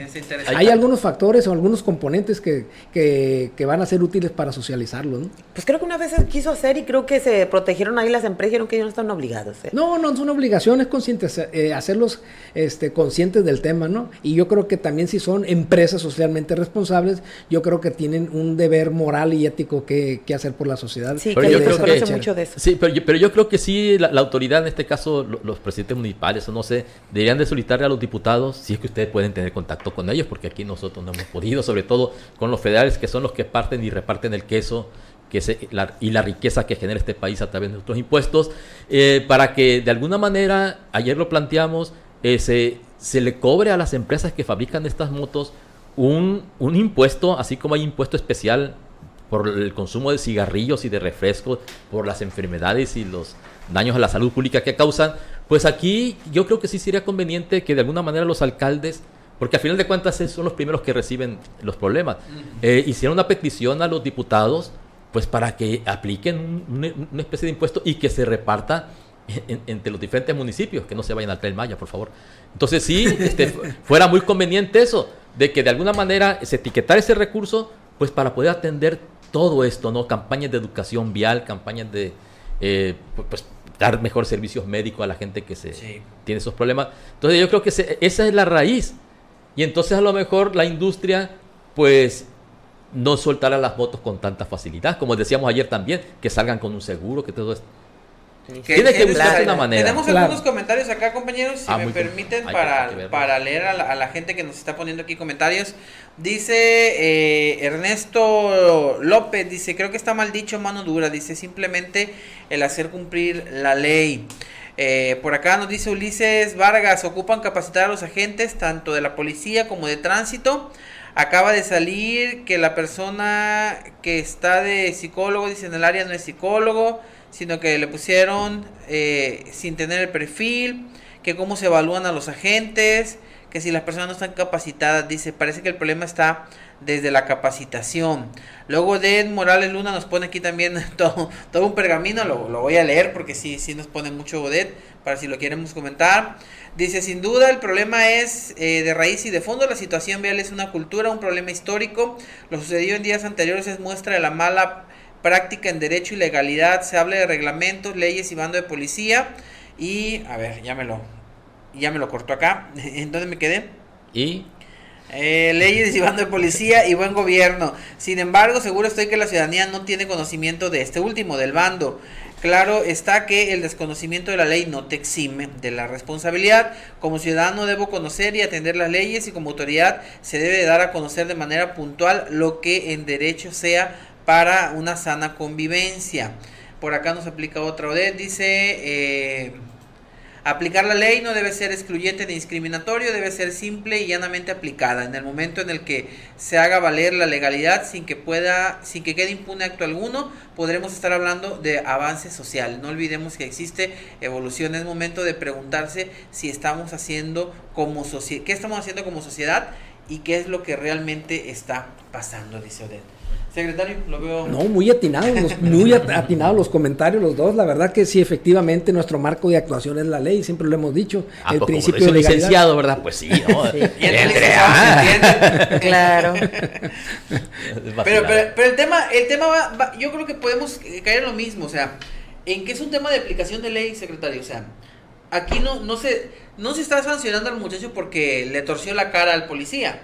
Hay algunos factores o algunos componentes que, que, que van a ser útiles para socializarlo, ¿no? Pues creo que una vez se quiso hacer y creo que se protegieron ahí las empresas, dijeron que ellos no están obligados. ¿eh? No, no son obligaciones conscientes, eh, hacerlos este, conscientes del tema, ¿no? Y yo creo que también si son empresas socialmente responsables, yo creo que tienen un deber moral y ético que, que hacer por la sociedad. Sí, Pero que yo creo que- mucho de eso. Sí, pero yo, pero yo creo que sí, la, la autoridad, en este caso lo- los presidentes municipales o no sé, deberían de solicitarle a los diputados si es que ustedes pueden tener contacto con ellos, porque aquí nosotros no hemos podido, sobre todo con los federales que son los que parten y reparten el queso que se- la- y la riqueza que genera este país a través de nuestros impuestos, eh, para que de alguna manera, ayer lo planteamos, eh, se, se le cobre a las empresas que fabrican estas motos un, un impuesto, así como hay impuesto especial por el consumo de cigarrillos y de refrescos, por las enfermedades y los daños a la salud pública que causan, pues aquí yo creo que sí sería conveniente que de alguna manera los alcaldes, porque al final de cuentas son los primeros que reciben los problemas, eh, hicieran una petición a los diputados, pues para que apliquen un- un- una especie de impuesto y que se reparta en- entre los diferentes municipios, que no se vayan al Tren Maya, por favor. Entonces sí, este, fu- fuera muy conveniente eso, de que de alguna manera se etiquetara ese recurso, pues para poder atender todo esto, ¿no? Campañas de educación vial, campañas de, eh, pu- pues, dar mejores servicios médicos a la gente que se Sí. tiene esos problemas. Entonces yo creo que se- esa es la raíz. Y entonces a lo mejor la industria, pues, no soltará las motos con tanta facilidad. Como decíamos ayer también, que salgan con un seguro, que todo esto. Tiene que buscarse una manera. Tenemos Claro. algunos comentarios acá, compañeros, si Ah, me bien. permiten, para, para leer a la, a la gente que nos está poniendo aquí comentarios. Dice eh, Ernesto López, dice, creo que está mal dicho mano dura, dice simplemente el hacer cumplir la ley. Eh, por acá nos dice Ulises Vargas, ocupan capacitar a los agentes tanto de la policía como de tránsito. Acaba de salir que la persona que está de psicólogo, dice en el área no es psicólogo, sino que le pusieron eh, sin tener el perfil, que cómo se evalúan a los agentes, que si las personas no están capacitadas, dice, parece que el problema está desde la capacitación. Luego de Morales Luna nos pone aquí también todo, todo un pergamino, lo, lo voy a leer porque sí, sí nos pone mucho Godet, para si lo queremos comentar. Dice, sin duda el problema es eh, de raíz y de fondo, la situación vial es una cultura, un problema histórico. Lo sucedido en días anteriores es muestra de la mala práctica en derecho y legalidad. Se habla de reglamentos, leyes y bando de policía. Y, a ver, ya me lo, ya me lo cortó acá. ¿En dónde me quedé? Y Eh, leyes y bando de policía y buen gobierno. Sin embargo, seguro estoy que la ciudadanía no tiene conocimiento de este último, del bando. Claro está que el desconocimiento de la ley no te exime de la responsabilidad. Como ciudadano debo conocer y atender las leyes y como autoridad se debe dar a conocer de manera puntual lo que en derecho sea para una sana convivencia. Por acá nos aplica otra ODED, dice... eh, Aplicar la ley no debe ser excluyente ni discriminatorio, debe ser simple y llanamente aplicada. En el momento en el que se haga valer la legalidad sin que pueda, sin que quede impune acto alguno, podremos estar hablando de avance social. No olvidemos que existe evolución. Es momento de preguntarse si estamos haciendo como sociedad, qué estamos haciendo como sociedad y qué es lo que realmente está pasando, dice Odette. Secretario, lo veo. No, muy atinados, los- muy at- atinados los comentarios los dos. La verdad que sí, efectivamente, nuestro marco de actuación es la ley, siempre lo hemos dicho. ah, el pues, principio como lo de hizo un legalidad. licenciado, ¿verdad? Pues sí, ¿no? Sí. Y el ah. se. Claro. Pero, pero, pero el tema, el tema va, va- yo creo que podemos eh, caer en lo mismo, o sea, en que es un tema de aplicación de ley, secretario, o sea, aquí no, no se, no se está sancionando al muchacho porque le torció la cara al policía.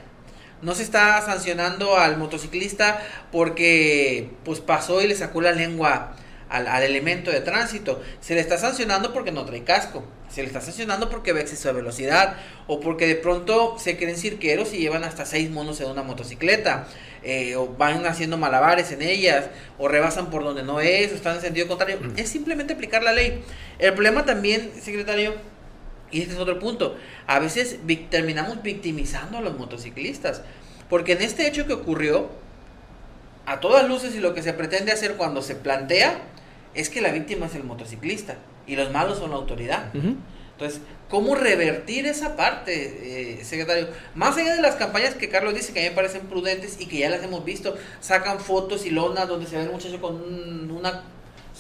No se está sancionando al motociclista porque pues pasó y le sacó la lengua al, al elemento de tránsito. Se le está sancionando porque no trae casco. Se le está sancionando porque ve exceso de velocidad. O porque de pronto se creen cirqueros y llevan hasta seis monos en una motocicleta. eh, o van haciendo malabares en ellas. O rebasan por donde no es. O están en sentido contrario. Es simplemente aplicar la ley. El problema también, secretario, y este es otro punto. A veces vic- terminamos victimizando a los motociclistas. Porque en este hecho que ocurrió, a todas luces y lo que se pretende hacer cuando se plantea, es que la víctima es el motociclista y los malos son la autoridad. Entonces, ¿cómo revertir esa parte, eh, secretario? Más allá de las campañas que Carlos dice que a mí me parecen prudentes y que ya las hemos visto, sacan fotos y lonas donde se ve el muchacho con una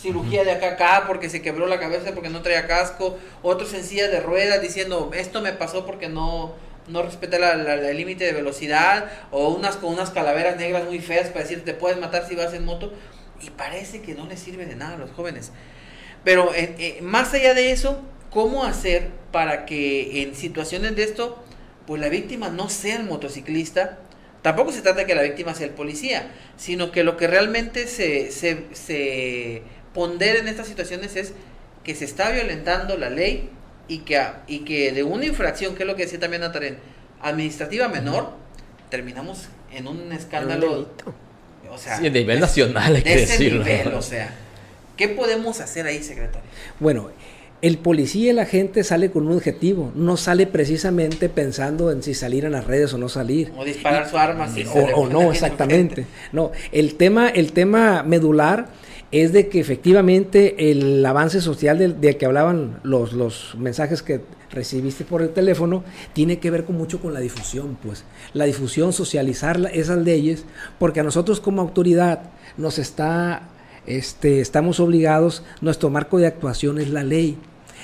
cirugía de acá a acá porque se quebró la cabeza porque no traía casco, otros en silla de ruedas diciendo esto me pasó porque no, no respeté el límite de velocidad, o unas con unas calaveras negras muy feas para decir te puedes matar si vas en moto, y parece que no les sirve de nada a los jóvenes. Pero eh, eh, más allá de eso, ¿cómo hacer para que en situaciones de esto, pues la víctima no sea el motociclista? Tampoco se trata de que la víctima sea el policía, sino que lo que realmente se, se, se pondera en estas situaciones es que se está violentando la ley y que, y que de una infracción, que es lo que decía también Nataren, administrativa menor, terminamos en un escándalo. O sea, sí, a nivel nacional hay que decirlo. o sea, ¿qué podemos hacer ahí, secretario? Bueno, el policía y la gente sale con un objetivo, no sale precisamente pensando en si salir en las redes o no salir. O disparar su arma. Si o, o no, exactamente. No, el tema, el tema medular es de que efectivamente el avance social de, que hablaban los, los mensajes que recibiste por el teléfono tiene que ver con mucho con la difusión, pues. La difusión, socializar esas leyes, porque a nosotros como autoridad nos está, este, estamos obligados, nuestro marco de actuación es la ley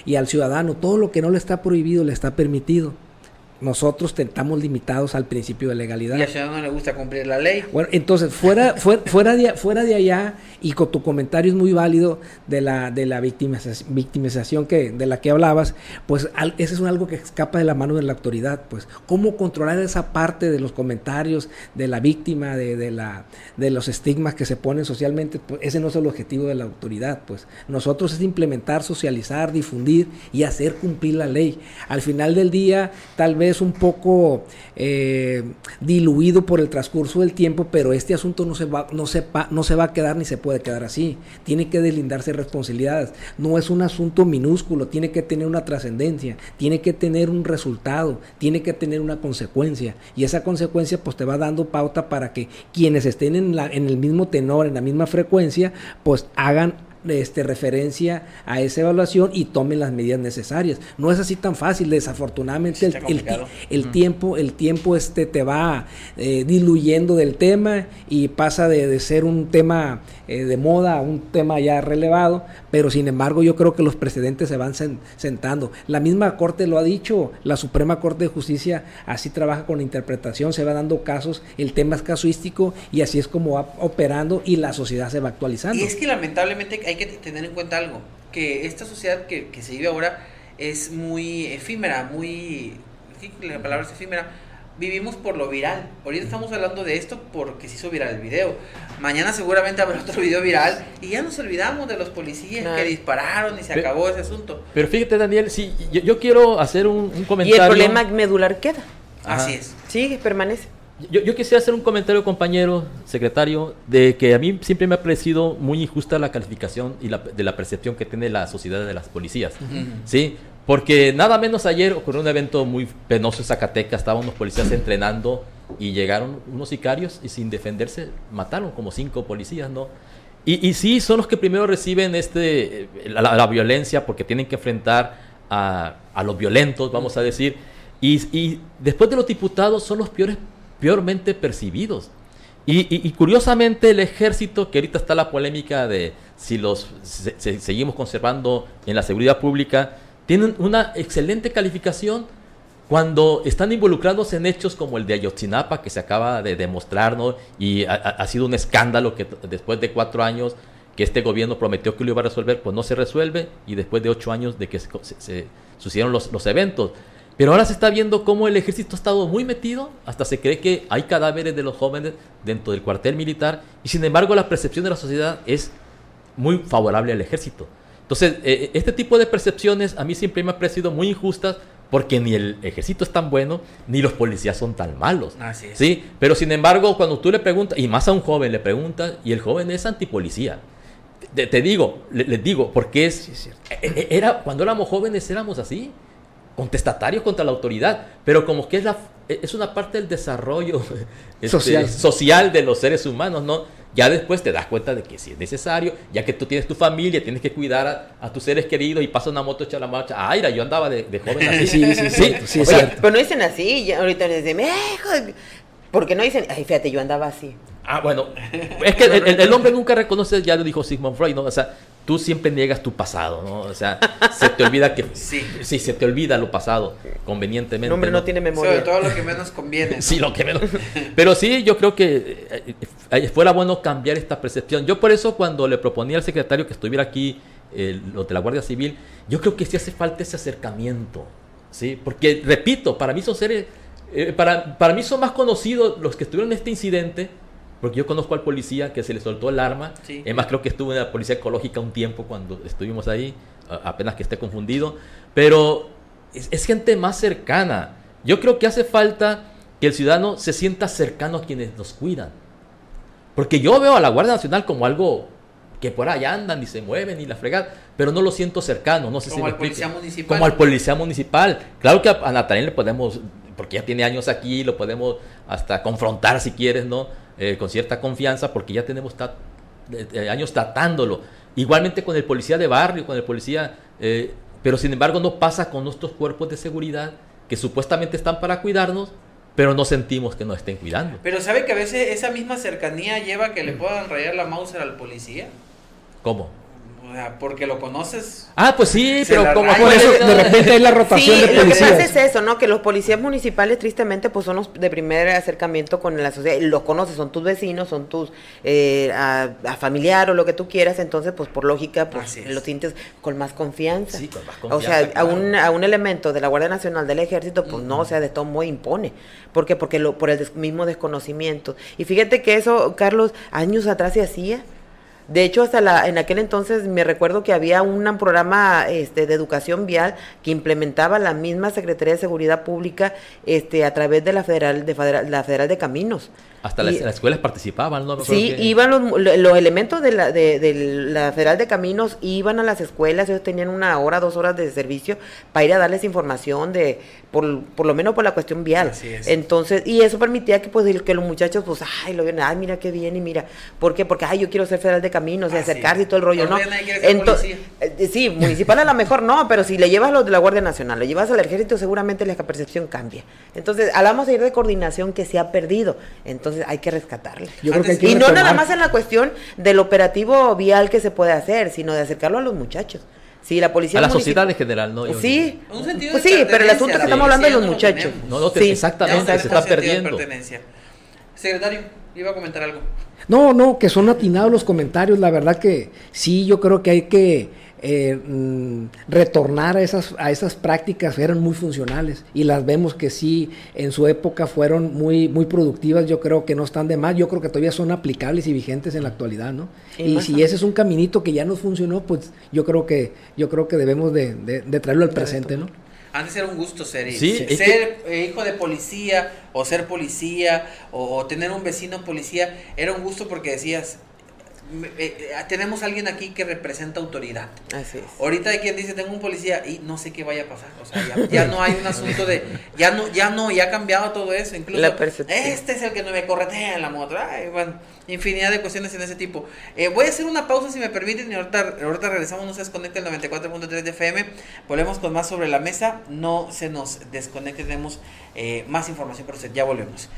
y al ciudadano todo lo que no le está prohibido le está permitido nosotros estamos limitados al principio de legalidad. Y al ciudadano no le gusta cumplir la ley. Bueno, entonces, fuera, fuera, fuera, de, fuera de allá, y con tu comentario es muy válido de la, de la victimización, que, de la que hablabas, pues ese es algo que escapa de la mano de la autoridad, pues, cómo controlar esa parte de los comentarios de la víctima, de, de la, de los estigmas que se ponen socialmente, pues ese no es el objetivo de la autoridad, pues, nosotros es implementar, socializar, difundir y hacer cumplir la ley. Al final del día, tal vez un poco eh, diluido por el transcurso del tiempo, pero este asunto no se, va, no, no se va a quedar ni se puede quedar así. Tiene que deslindarse responsabilidades. No es un asunto minúsculo, tiene que tener una trascendencia, tiene que tener un resultado, tiene que tener una consecuencia. Y esa consecuencia pues te va dando pauta para que quienes estén en, en el mismo tenor, en la misma frecuencia, pues hagan este, referencia a esa evaluación y tomen las medidas necesarias. No es así tan fácil, desafortunadamente el, el, tiempo, el tiempo este te va eh, diluyendo del tema y pasa de, de ser un tema eh, de moda a un tema ya relevado, pero sin embargo yo creo que los precedentes se van sentando. La misma Corte lo ha dicho, la Suprema Corte de Justicia así trabaja con la interpretación, se va dando casos, el tema es casuístico y así es como va operando y la sociedad se va actualizando. Y es que lamentablemente hay que tener en cuenta algo, que esta sociedad que, que se vive ahora es muy efímera, muy... La palabra es efímera, vivimos por lo viral. Ahorita estamos hablando de esto porque se hizo viral el video. Mañana seguramente habrá otro video viral y ya nos olvidamos de los policías que dispararon y se acabó ese asunto. Pero fíjate, Daniel, si yo, quiero hacer un, comentario. Y el problema medular queda. Así es. Sigue, permanece. Yo, yo, quisiera hacer un comentario, compañero, secretario, de que a mí siempre me ha parecido muy injusta la calificación y la, de la percepción que tiene la sociedad de las policías. ¿sí? Porque nada menos ayer ocurrió un evento muy penoso en Zacatecas, estaban unos policías entrenando y llegaron unos sicarios y sin defenderse mataron como cinco policías, ¿no? Y, y sí, son los que primero reciben este, la, violencia porque tienen que enfrentar a, a los violentos, vamos a decir. Y, y, después de los diputados son los peores, peormente percibidos. Y, curiosamente el ejército, que ahorita está la polémica de si los seguimos conservando en la seguridad pública, tienen una excelente calificación cuando están involucrados en hechos como el de Ayotzinapa, que se acaba de demostrar, y ha, sido un escándalo que después de cuatro años que este gobierno prometió que lo iba a resolver, pues no se resuelve, y después de ocho años de que se, sucedieron los, eventos. Pero ahora se está viendo cómo el ejército ha estado muy metido, hasta se cree que hay cadáveres de los jóvenes dentro del cuartel militar, y sin embargo la percepción de la sociedad es muy favorable al ejército. Entonces, eh, este tipo de percepciones a mí siempre me ha parecido muy injustas porque ni el ejército es tan bueno, ni los policías son tan malos. Así es. ¿sí? Pero sin embargo, cuando tú le preguntas, y más a un joven le preguntas, y el joven es antipolicía. Te, te digo, les digo, porque es, e, e, era, cuando éramos jóvenes éramos así, contestatarios contra la autoridad, pero como que es, la, es una parte del desarrollo este, social. social de los seres humanos, ¿no? Ya después te das cuenta de que si es necesario, ya que tú tienes tu familia, tienes que cuidar a, tus seres queridos y pasa una moto echa la marcha. Ay, yo andaba de, joven así. sí, sí, sí. sí, pero no dicen así, ya, ahorita dicen, porque no dicen, ay, fíjate, yo andaba así. Ah, bueno, es que el, hombre nunca reconoce, ya lo dijo Sigmund Freud, ¿no? O sea, tú siempre niegas tu pasado, ¿no? O sea, se te olvida que... Sí. Sí, se te olvida lo pasado, convenientemente. El hombre no, tiene memoria. Sobre todo lo que menos conviene. Sí, lo que menos... Pero sí, yo creo que eh, eh, fuera bueno cambiar esta percepción. Yo por eso cuando le proponía al secretario que estuviera aquí, lo de la Guardia Civil, yo creo que sí hace falta ese acercamiento, ¿sí? Porque, repito, para mí son seres... Eh, para, para mí son más conocidos los que estuvieron en este incidente porque yo conozco al policía que se le soltó el arma. Es más, creo que estuvo en la policía ecológica un tiempo cuando estuvimos ahí, apenas que esté confundido. Pero es, gente más cercana. Yo creo que hace falta que el ciudadano se sienta cercano a quienes nos cuidan. Porque yo veo a la Guardia Nacional como algo que por allá andan y se mueven y la fregan, pero no lo siento cercano, no sé como al policía municipal. Como al policía municipal. Claro que a, a Natalín le podemos, porque ya tiene años aquí, lo podemos hasta confrontar si quieres, ¿no? Eh, con cierta confianza porque ya tenemos eh, eh, años tratándolo. Igualmente con el policía de barrio, con el policía, pero sin embargo no pasa con nuestros cuerpos de seguridad que supuestamente están para cuidarnos, pero no sentimos que nos estén cuidando. Pero ¿sabe que a veces esa misma cercanía lleva a que le puedan rayar la Mauser al policía? ¿Cómo? Porque lo conoces. Ah, pues sí, pero como por eso de repente hay la rotación de policías. Lo que pasa es eso, ¿no? Que los policías municipales tristemente pues son los de primer acercamiento con la sociedad, los conoces, son tus vecinos, son tus eh, a, familiar o lo que tú quieras, entonces pues por lógica pues lo sientes con más confianza. Sí, con más confianza. O sea, a, un, a un elemento de la Guardia Nacional del Ejército pues no, o sea, de todo modo impone. ¿Por qué? Porque lo, por el mismo desconocimiento. Y fíjate que eso, Carlos, años atrás se hacía. De hecho, hasta la, en aquel entonces me recuerdo que había un programa este, de educación vial que implementaba la misma Secretaría de Seguridad Pública este, a través de la Federal de, la Federal de Caminos. Hasta las, escuelas participaban, ¿no? sí, iban los, los, elementos de la, de, la Federal de Caminos, iban a las escuelas, ellos tenían una hora, dos horas de servicio para ir a darles información de, por, por lo menos por la cuestión vial. Entonces, y eso permitía que pues que los muchachos, pues, ay, lo ven, ay, mira qué bien, y mira, ¿por qué? Porque, ay, yo quiero ser Federal de Caminos y acercarse y todo el rollo, ¿no? Entonces, eh, sí, municipal a lo mejor no, pero si le llevas a los de la Guardia Nacional, le llevas al ejército, seguramente la percepción cambia. Entonces, hablamos de ir de coordinación que se ha perdido. Entonces, hay que rescatarle. y no nada más en la cuestión del operativo vial que se puede hacer, sino de acercarlo a los muchachos. Sí, la policía. A la sociedad en general, ¿no? sí, pues sí, pero el asunto que estamos hablando de los muchachos. No, no, exactamente, se está perdiendo. Secretario, iba a comentar algo. No, no, que son atinados los comentarios. La verdad que sí, yo creo que hay que eh, mm, retornar a esas, a esas prácticas eran muy funcionales y las vemos que sí en su época fueron muy, muy productivas, yo creo que no están de más, yo creo que todavía son aplicables y vigentes en la actualidad, ¿no? Y, si ese es un caminito que ya no funcionó, pues yo creo que, yo creo que debemos de, traerlo al presente, ¿no? Antes era un gusto ser, ser eh, hijo de policía o ser policía o tener un vecino policía, era un gusto porque decías, eh, eh, tenemos alguien aquí que representa autoridad. Así es. Ahorita hay quien dice, tengo un policía y no sé qué vaya a pasar. O sea, ya, no hay un asunto de, ya no, ya no, ya ha cambiado todo eso. Incluso, este es el que no me corretea en la moto. bueno, infinidad de cuestiones en ese tipo. Eh, voy a hacer una pausa si me permiten y ahorita, ahorita regresamos, no se desconecte el 94.3 de FM. Volvemos con más sobre la mesa. No se nos desconecte, tenemos más información para usted. Ya volvemos.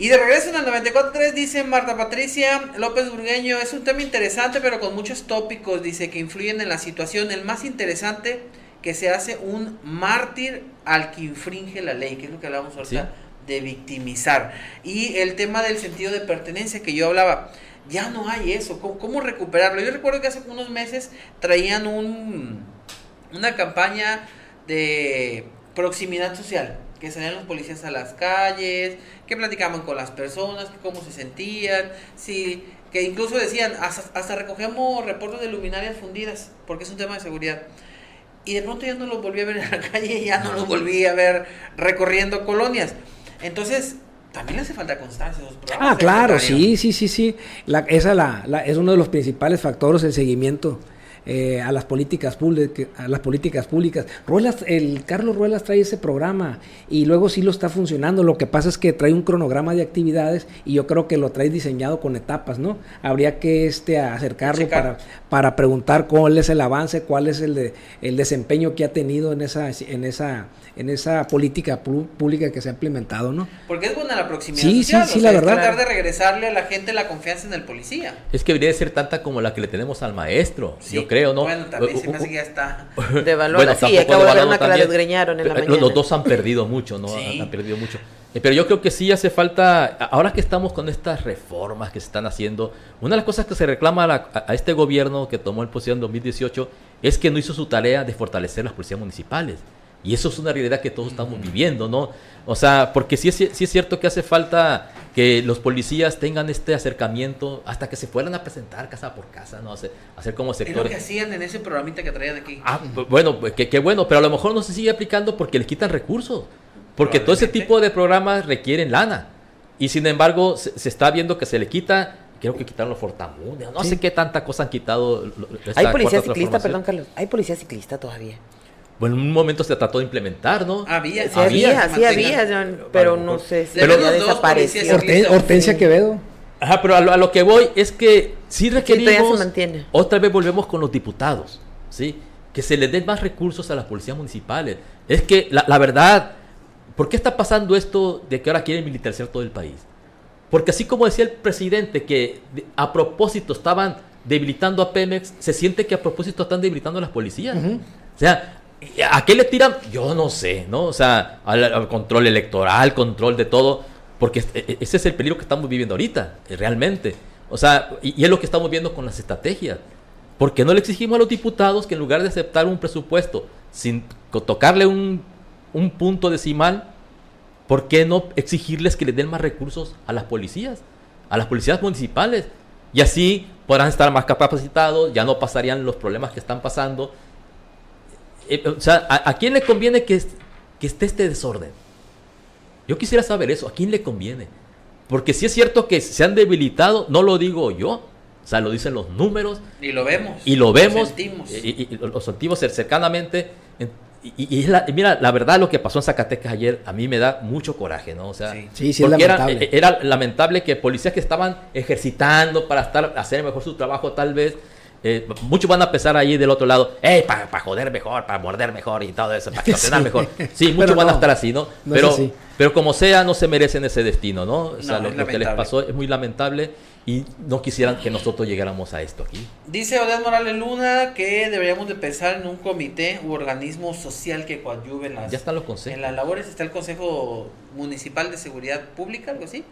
Y de regreso en el 94.3 dice Marta Patricia López Burgueño, es un tema interesante pero con muchos tópicos, dice que influyen en la situación. El más interesante que se hace un mártir al que infringe la ley, que es lo que hablábamos ahorita de victimizar. Y el tema del sentido de pertenencia que yo hablaba, ya no hay eso, ¿cómo, recuperarlo? Yo recuerdo que hace unos meses traían un, una campaña de proximidad social que salían los policías a las calles, que platicaban con las personas, que cómo se sentían, sí, que incluso decían, hasta, recogemos reportes de luminarias fundidas, porque es un tema de seguridad. Y de pronto ya no los volví a ver en la calle, ya no los volví a ver recorriendo colonias. Entonces, también le hace falta constancia. ah, claro, sí, sí, sí, sí. esa la, es uno de los principales factores, el seguimiento eh, a las políticas públicas, a las políticas públicas. Ruelas, el Carlos Ruelas trae ese programa y luego sí lo está funcionando. Lo que pasa es que trae un cronograma de actividades y yo creo que lo trae diseñado con etapas, ¿no? Habría que este acercarlo para, para preguntar cuál es el avance, cuál es el de, el desempeño que ha tenido en esa en esa en esa política pública que se ha implementado, ¿no? Porque es buena la proximidad sí, social, sí, sí, la verdad. tratar de regresarle a la gente la confianza en el policía. Es que debería ser tanta como la que le tenemos al maestro, yo creo, ¿no? Bueno, también se me hace que ya está sí, acabo de ver una que la desgreñaron en la mañana. Los dos han perdido mucho, ¿no? Han perdido mucho. Eh, pero yo creo que sí hace falta, ahora que estamos con estas reformas que se están haciendo, una de las cosas que se reclama a, a este gobierno que tomó el posición en 2018 es que no hizo su tarea de fortalecer las policías municipales. Y eso es una realidad que todos estamos viviendo, ¿no? O sea, porque sí es, sí es cierto que hace falta que los policías tengan este acercamiento hasta que se fueran a presentar casa por casa, ¿no? Hacer, hacer como sectores. Es lo que hacían en ese programita que traían aquí. Ah, bueno, pues, qué bueno, pero a lo mejor no se sigue aplicando porque les quitan recursos. Porque todo ese tipo de programas requieren lana. Y sin embargo, se, está viendo que se le quita creo que quitaron los fortamunes, no sé qué tanta cosa han quitado. Hay policía ciclista, perdón Carlos, hay policía ciclista todavía. Bueno, en un momento se trató de implementar, ¿no? Había, sí, había, sí había, pero no sé si pero ya desapareció. Hortensia Quevedo. Ajá, pero a lo, que voy es que sí requerimos, se mantiene. otra vez volvemos con los diputados, ¿sí? Que se les den más recursos a las policías municipales. Es que, la, la verdad, ¿por qué está pasando esto de que ahora quieren militarizar todo el país? Porque así como decía el presidente que a propósito estaban debilitando a Pemex, se siente que a propósito están debilitando a las policías. O sea, ¿A qué le tiran? Yo no sé, ¿no? O sea, al, control electoral, control de todo, porque e, e, ese es el peligro que estamos viviendo ahorita, eh, realmente. O sea, y, es lo que estamos viendo con las estrategias. ¿Por qué no le exigimos a los diputados que en lugar de aceptar un presupuesto sin tocarle un, un punto decimal, ¿por qué no exigirles que le den más recursos a las policías, a las policías municipales? Y así podrán estar más capacitados, ya no pasarían los problemas que están pasando eh, o sea, ¿a, quién le conviene que, que esté este desorden? Yo quisiera saber eso, ¿a quién le conviene? Porque si es cierto que se han debilitado, no lo digo yo, o sea, lo dicen los números. Y lo vemos. Y lo vemos. Lo sentimos. Y, lo sentimos cercanamente. Y, mira, la verdad lo que pasó en Zacatecas ayer a mí me da mucho coraje, ¿no? O sea, sí, sí, lamentable. Era, era, lamentable que policías que estaban ejercitando para estar hacer mejor su trabajo tal vez eh, muchos van a pensar ahí del otro lado, eh, para joder mejor, para morder mejor y todo eso, para estacionar mejor. Sí, muchos van a estar así, ¿no? pero, pero como sea, no se merecen ese destino, ¿no? O sea, lo, que les pasó es muy lamentable y no quisieran que nosotros llegáramos a esto aquí. Dice Odette Morales Luna que deberíamos de pensar en un comité u organismo social que coadyuve en las, ya están los consejos. En las labores está el Consejo Municipal de Seguridad Pública, algo así.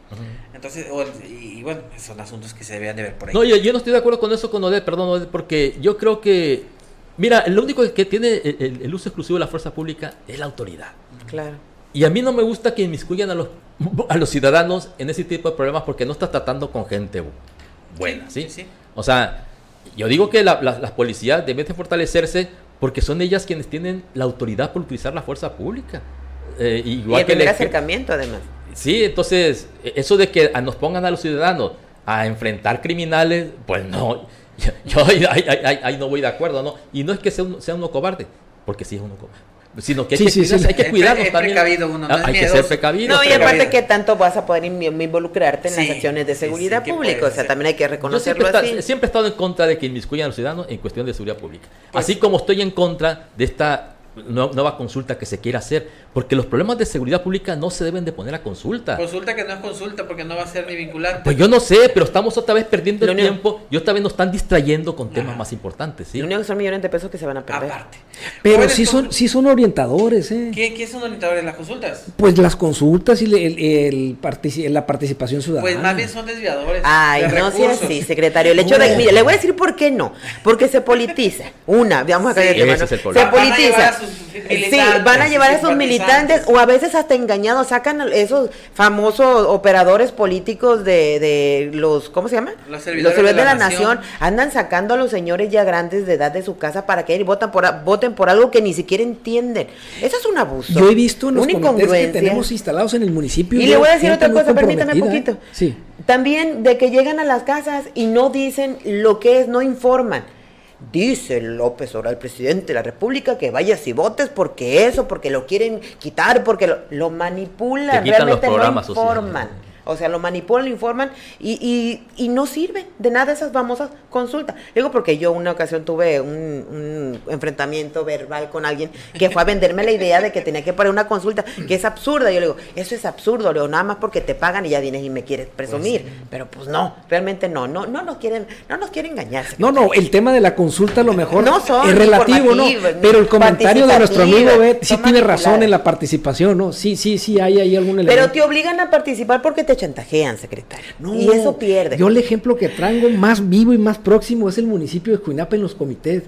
Entonces, y, bueno, son asuntos que se deberían de ver por ahí. No, yo, no estoy de acuerdo con eso con Odette, perdón Odette, porque yo creo que, mira, lo único que tiene el, el uso exclusivo de la fuerza pública es la autoridad. Claro. Y a mí no me gusta que inmiscuyan a los, a los ciudadanos en ese tipo de problemas porque no está tratando con gente buena, ¿sí? sí, O sea, yo digo que las policías deben de fortalecerse porque son ellas quienes tienen la autoridad por utilizar la fuerza pública. Eh, igual y el que primer acercamiento, además. Sí, entonces, eso de que nos pongan a los ciudadanos a enfrentar criminales, pues no, yo, ahí, no voy de acuerdo, ¿no? Y no es que sea, sea uno cobarde, porque sí es uno cobarde sino que hay, que, hay que cuidarnos también. Uno, no hay que ser precavido. No, y aparte que tanto vas a poder involucrarte en las acciones de seguridad pública, o sea, también hay que reconocerlo Yo siempre, siempre he estado en contra de que inmiscuyan a los ciudadanos en cuestión de seguridad pública. Pues así como estoy en contra de esta nueva consulta que se quiera hacer, porque los problemas de seguridad pública no se deben de poner a consulta. Consulta que no es consulta porque no va a ser ni vinculante. Pues yo no sé, pero estamos otra vez perdiendo el tiempo y otra vez nos están distrayendo con temas más importantes. ¿sí? Lo único que son millones de pesos que se van a perder. Aparte. Pero sí son, sí son orientadores. ¿eh? ¿Qué, ¿Qué, son orientadores? ¿Las consultas? Pues las consultas y el, la participación ciudadana. Pues más bien son desviadores. Ay, no sea así, secretario. El hecho de, mire, le voy a decir por qué no. Porque se politiza. Una, vamos a caer sí, Se politiza. Sí, van a llevar a esos militantes o a veces hasta engañados, sacan esos famosos operadores políticos de, de los, ¿cómo se llama? Los servidores, de, la, nación. andan sacando a los señores ya grandes de edad de su casa para que voten por, voten por algo que ni siquiera entienden. Eso es un abuso. Yo he visto unos que tenemos instalados en el municipio. Y le voy a decir otra cosa, permítame un poquito. Sí. También de que llegan a las casas y no dicen lo que es, no informan dice López Obrador, el presidente de la República, que vayas y votes porque eso, porque lo quieren quitar, porque lo, lo manipulan, Te quitan los realmente no sociales. O sea, lo manipulan, lo informan y, y, y no sirven de nada esas famosas consultas. Digo porque yo una ocasión tuve un, un enfrentamiento verbal con alguien que fue a venderme la idea de que tenía que poner una consulta que es absurda. Yo le digo, eso es absurdo, le digo, nada más porque te pagan y ya vienes y me quieres presumir. Pero pues no, realmente no, no, no nos quieren, no nos quieren engañar. No, no, el tema de la consulta a lo mejor No son es relativo, ¿no? Pero el comentario de nuestro amigo Bet sí tiene razón en la participación, ¿no? Sí, sí, sí, hay ahí algún elemento. Pero te obligan a participar porque te chantajean, secretario. No, y eso pierde. Yo el ejemplo que traigo más vivo y más próximo es el municipio de Cuinapa en los comités.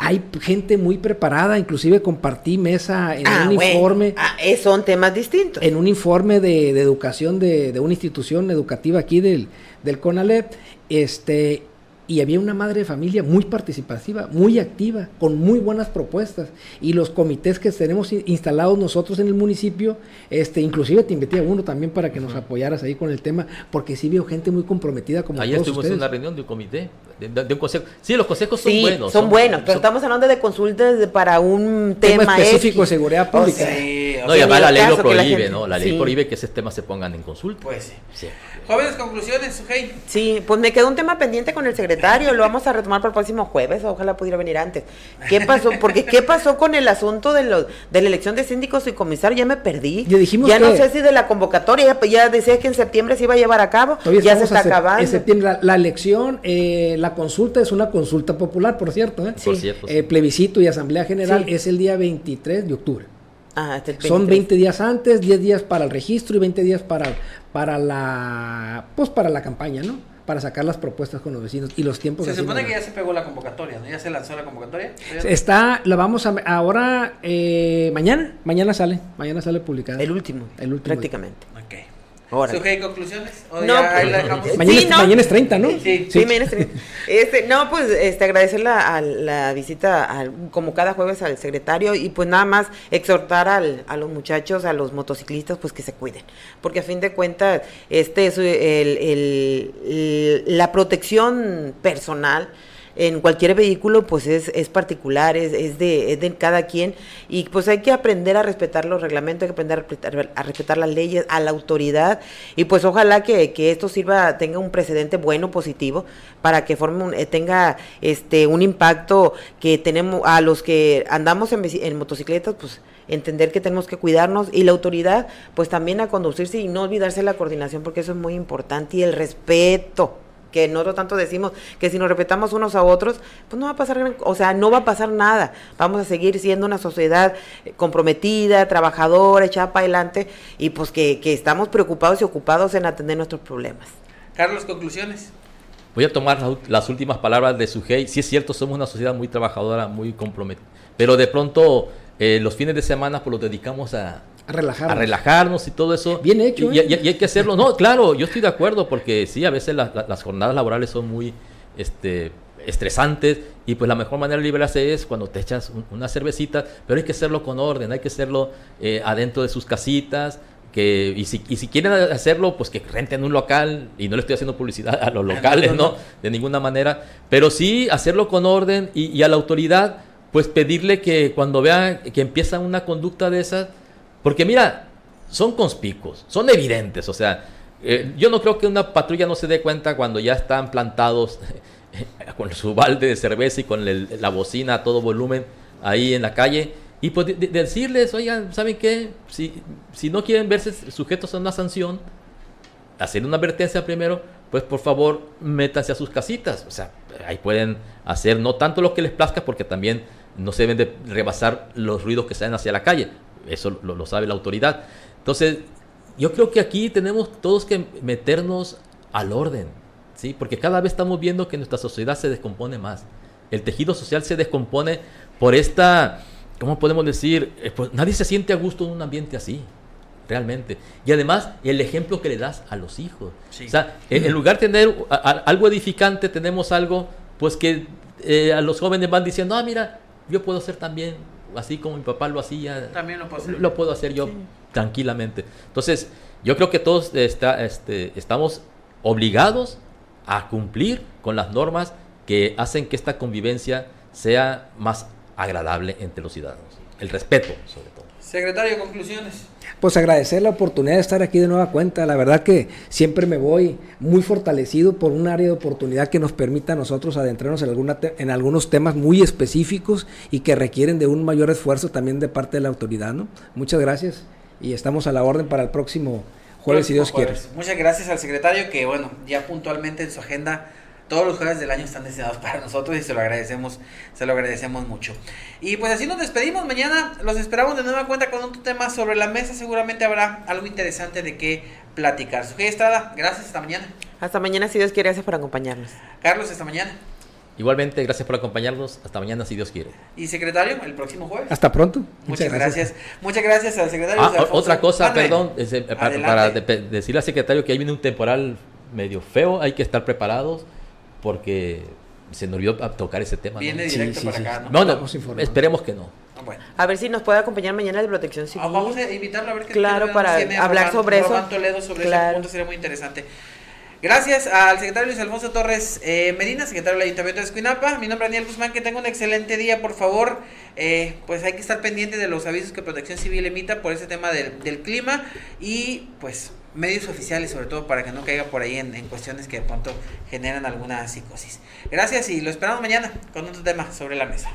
Hay gente muy preparada, inclusive compartí mesa en Ah, un bueno. informe. Ah, son temas distintos. en un informe de, de educación de, de una institución educativa aquí del, del CONALEP, este, y había una madre de familia muy participativa, muy activa, con muy buenas propuestas. Y los comités que tenemos in- instalados nosotros en el municipio, este, inclusive te invité a uno también para que nos apoyaras ahí con el tema, porque sí veo gente muy comprometida como Ayer todos estuvimos en una reunión de un comité, de, de- de un consejo. Sí, los consejos son sí, buenos. son, buenos, pero son- estamos hablando de consultas de- para un Tema tema, específico X. de seguridad O pública. sea, Sí, o No, y sea, además la ley lo la prohíbe, gente- ¿no? La ley sí. prohíbe que esos temas se pongan en consulta. Pues sí. Sí. Jóvenes, conclusiones, Sujei. Sí, pues me quedó un tema pendiente con el secretario, lo vamos a retomar para el próximo jueves, ojalá pudiera venir antes. ¿Qué pasó? Porque ¿qué pasó con el asunto de, los, de la elección de síndicos y comisarios? Ya me perdí. Ya dijimos ya no sé si de la convocatoria, ya, ya decía que en septiembre se iba a llevar a cabo, Todavía ya se está acabando. En septiembre, la, la elección, eh, la consulta es una consulta popular, por cierto. ¿eh? Por cierto, sí. Eh, plebiscito y asamblea general Sí. es el día 23 de octubre. Ah, Son 23. 20 días antes, 10 días para el registro y 20 días para, para la pues para la campaña, ¿no? Para sacar las propuestas con los vecinos y los tiempos. Se supone que ya se pegó la convocatoria, ¿no? Ya se lanzó la convocatoria. Está, la vamos a ahora eh, mañana, mañana sale, mañana sale publicada. El último, El último. prácticamente. Ok. Sujei, conclusiones. ¿O No, ya pues, la dejamos? Mañana, Sí, es, no. mañana es 30, ¿no? Sí, Sí, mañana estoy- este, no, pues este, agradecer la, a la visita, al- como cada jueves, al secretario y pues nada más exhortar al, a los muchachos, a los motociclistas, pues que se cuiden. Porque a fin de cuentas, este es el, el- el- la protección personal en cualquier vehículo pues es, es particular, es, es de, es de cada quien. Y pues hay que aprender a respetar los reglamentos, hay que aprender a respetar, las leyes, a la autoridad. Y pues ojalá que, que esto sirva, tenga un precedente bueno, positivo, para que forme un- eh, tenga este un impacto que tenemos a los que andamos en motocicletas, pues entender que tenemos que cuidarnos. Y la autoridad pues también a conducirse y no olvidarse la coordinación porque eso es muy importante y el respeto que nosotros tanto decimos que si nos respetamos unos a otros, pues no va a pasar, o sea, no va a pasar nada. Vamos a seguir siendo una sociedad eh, comprometida, trabajadora, echada para adelante y pues que, que estamos preocupados y ocupados en atender nuestros problemas. Carlos, conclusiones. Voy a tomar la- las últimas palabras de Sujei. Sí es cierto, somos una sociedad muy trabajadora, muy comprometida. Pero de pronto eh, los fines de semana pues los dedicamos a, A relajar. a relajarnos y todo eso. Bien hecho, Y, ¿eh? y- y hay que hacerlo. No, claro, yo estoy de acuerdo porque sí, a veces la- la- las jornadas laborales son muy este, estresantes y pues la mejor manera de liberarse es cuando te echas un- una cervecita, pero hay que hacerlo con orden, hay que hacerlo eh, adentro de sus casitas. Que, y, si, y si quieren hacerlo, pues que renten un local, y no le estoy haciendo publicidad a los locales, no, no. ¿no? De ninguna manera, pero sí hacerlo con orden y, y a la autoridad, pues pedirle que cuando vea que empieza una conducta de esas, porque mira, son conspicuos, son evidentes, o sea, eh, yo no creo que una patrulla no se dé cuenta cuando ya están plantados con su balde de cerveza y con la bocina a todo volumen ahí en la calle. Y pues de- de- decirles, oigan, ¿saben qué? Si, si no quieren verse sujetos a una sanción, hacer una advertencia primero, pues por favor métanse a sus casitas. O sea, ahí pueden hacer no tanto lo que les plazca, porque también no se deben de rebasar los ruidos que salen hacia la calle. Eso lo, lo sabe la autoridad. Entonces, yo creo que aquí tenemos todos que meternos al orden, ¿sí? Porque cada vez estamos viendo que nuestra sociedad se descompone más. El tejido social se descompone por esta, ¿cómo podemos decir? Eh, pues nadie se siente a gusto en un ambiente así realmente. Y además, el ejemplo que le das a los hijos. Sí. O sea, en, en lugar de tener a- a- algo edificante, tenemos algo, pues que eh, a los jóvenes van diciendo, ah, mira, yo puedo ser también, así como mi papá lo hacía, También lo puedo hacer. lo puedo hacer yo tranquilamente. Entonces, yo creo que todos está, este, estamos obligados a cumplir con las normas que hacen que esta convivencia sea más agradable entre los ciudadanos. El respeto, sobre todo. Secretario, conclusiones. Pues agradecer la oportunidad de estar aquí de nueva cuenta. La verdad que siempre me voy muy fortalecido por un área de oportunidad que nos permita a nosotros adentrarnos en, alguna en algunos temas muy específicos y que requieren de un mayor esfuerzo también de parte de la autoridad. ¿no? Muchas gracias y estamos a la orden para el próximo jueves, si Dios quiere. Muchas gracias al secretario que, bueno, ya puntualmente en su agenda todos los jueves del año están deseados para nosotros y se lo agradecemos, se lo agradecemos mucho. Y pues así nos despedimos. Mañana los esperamos de nueva cuenta con otro tema sobre la mesa. Seguramente habrá algo interesante de qué platicar. Sujei Estrada, gracias, hasta mañana. Hasta mañana, si Dios quiere, gracias por acompañarnos. Carlos, hasta mañana. Igualmente, gracias por acompañarnos. Hasta mañana, si Dios quiere. Y secretario, el próximo jueves. Hasta pronto. Muchas, gracias. Muchas gracias al secretario. Ah, otra cosa, perdón, eh, para, para decirle al secretario que ahí viene un temporal medio feo, hay que estar preparados porque se nos olvidó tocar ese tema. Viene directo para acá, ¿no? No, esperemos que no. A ver si nos puede acompañar mañana de Protección Civil. Ah, vamos a invitarlo a ver qué Claro, para hablar sobre eso. Toledo sobre ese punto sería muy interesante. Gracias al secretario Luis Alfonso Torres eh, Medina, secretario del Ayuntamiento de Escuinapa. Mi nombre es Daniel Guzmán, que tenga un excelente día, por favor. Eh, pues hay que estar pendiente de los avisos que Protección Civil emita por ese tema del, del clima y pues medios oficiales, sobre todo para que no caiga por ahí en, cuestiones que de pronto generan alguna psicosis. Gracias y lo esperamos mañana con otro tema sobre la mesa.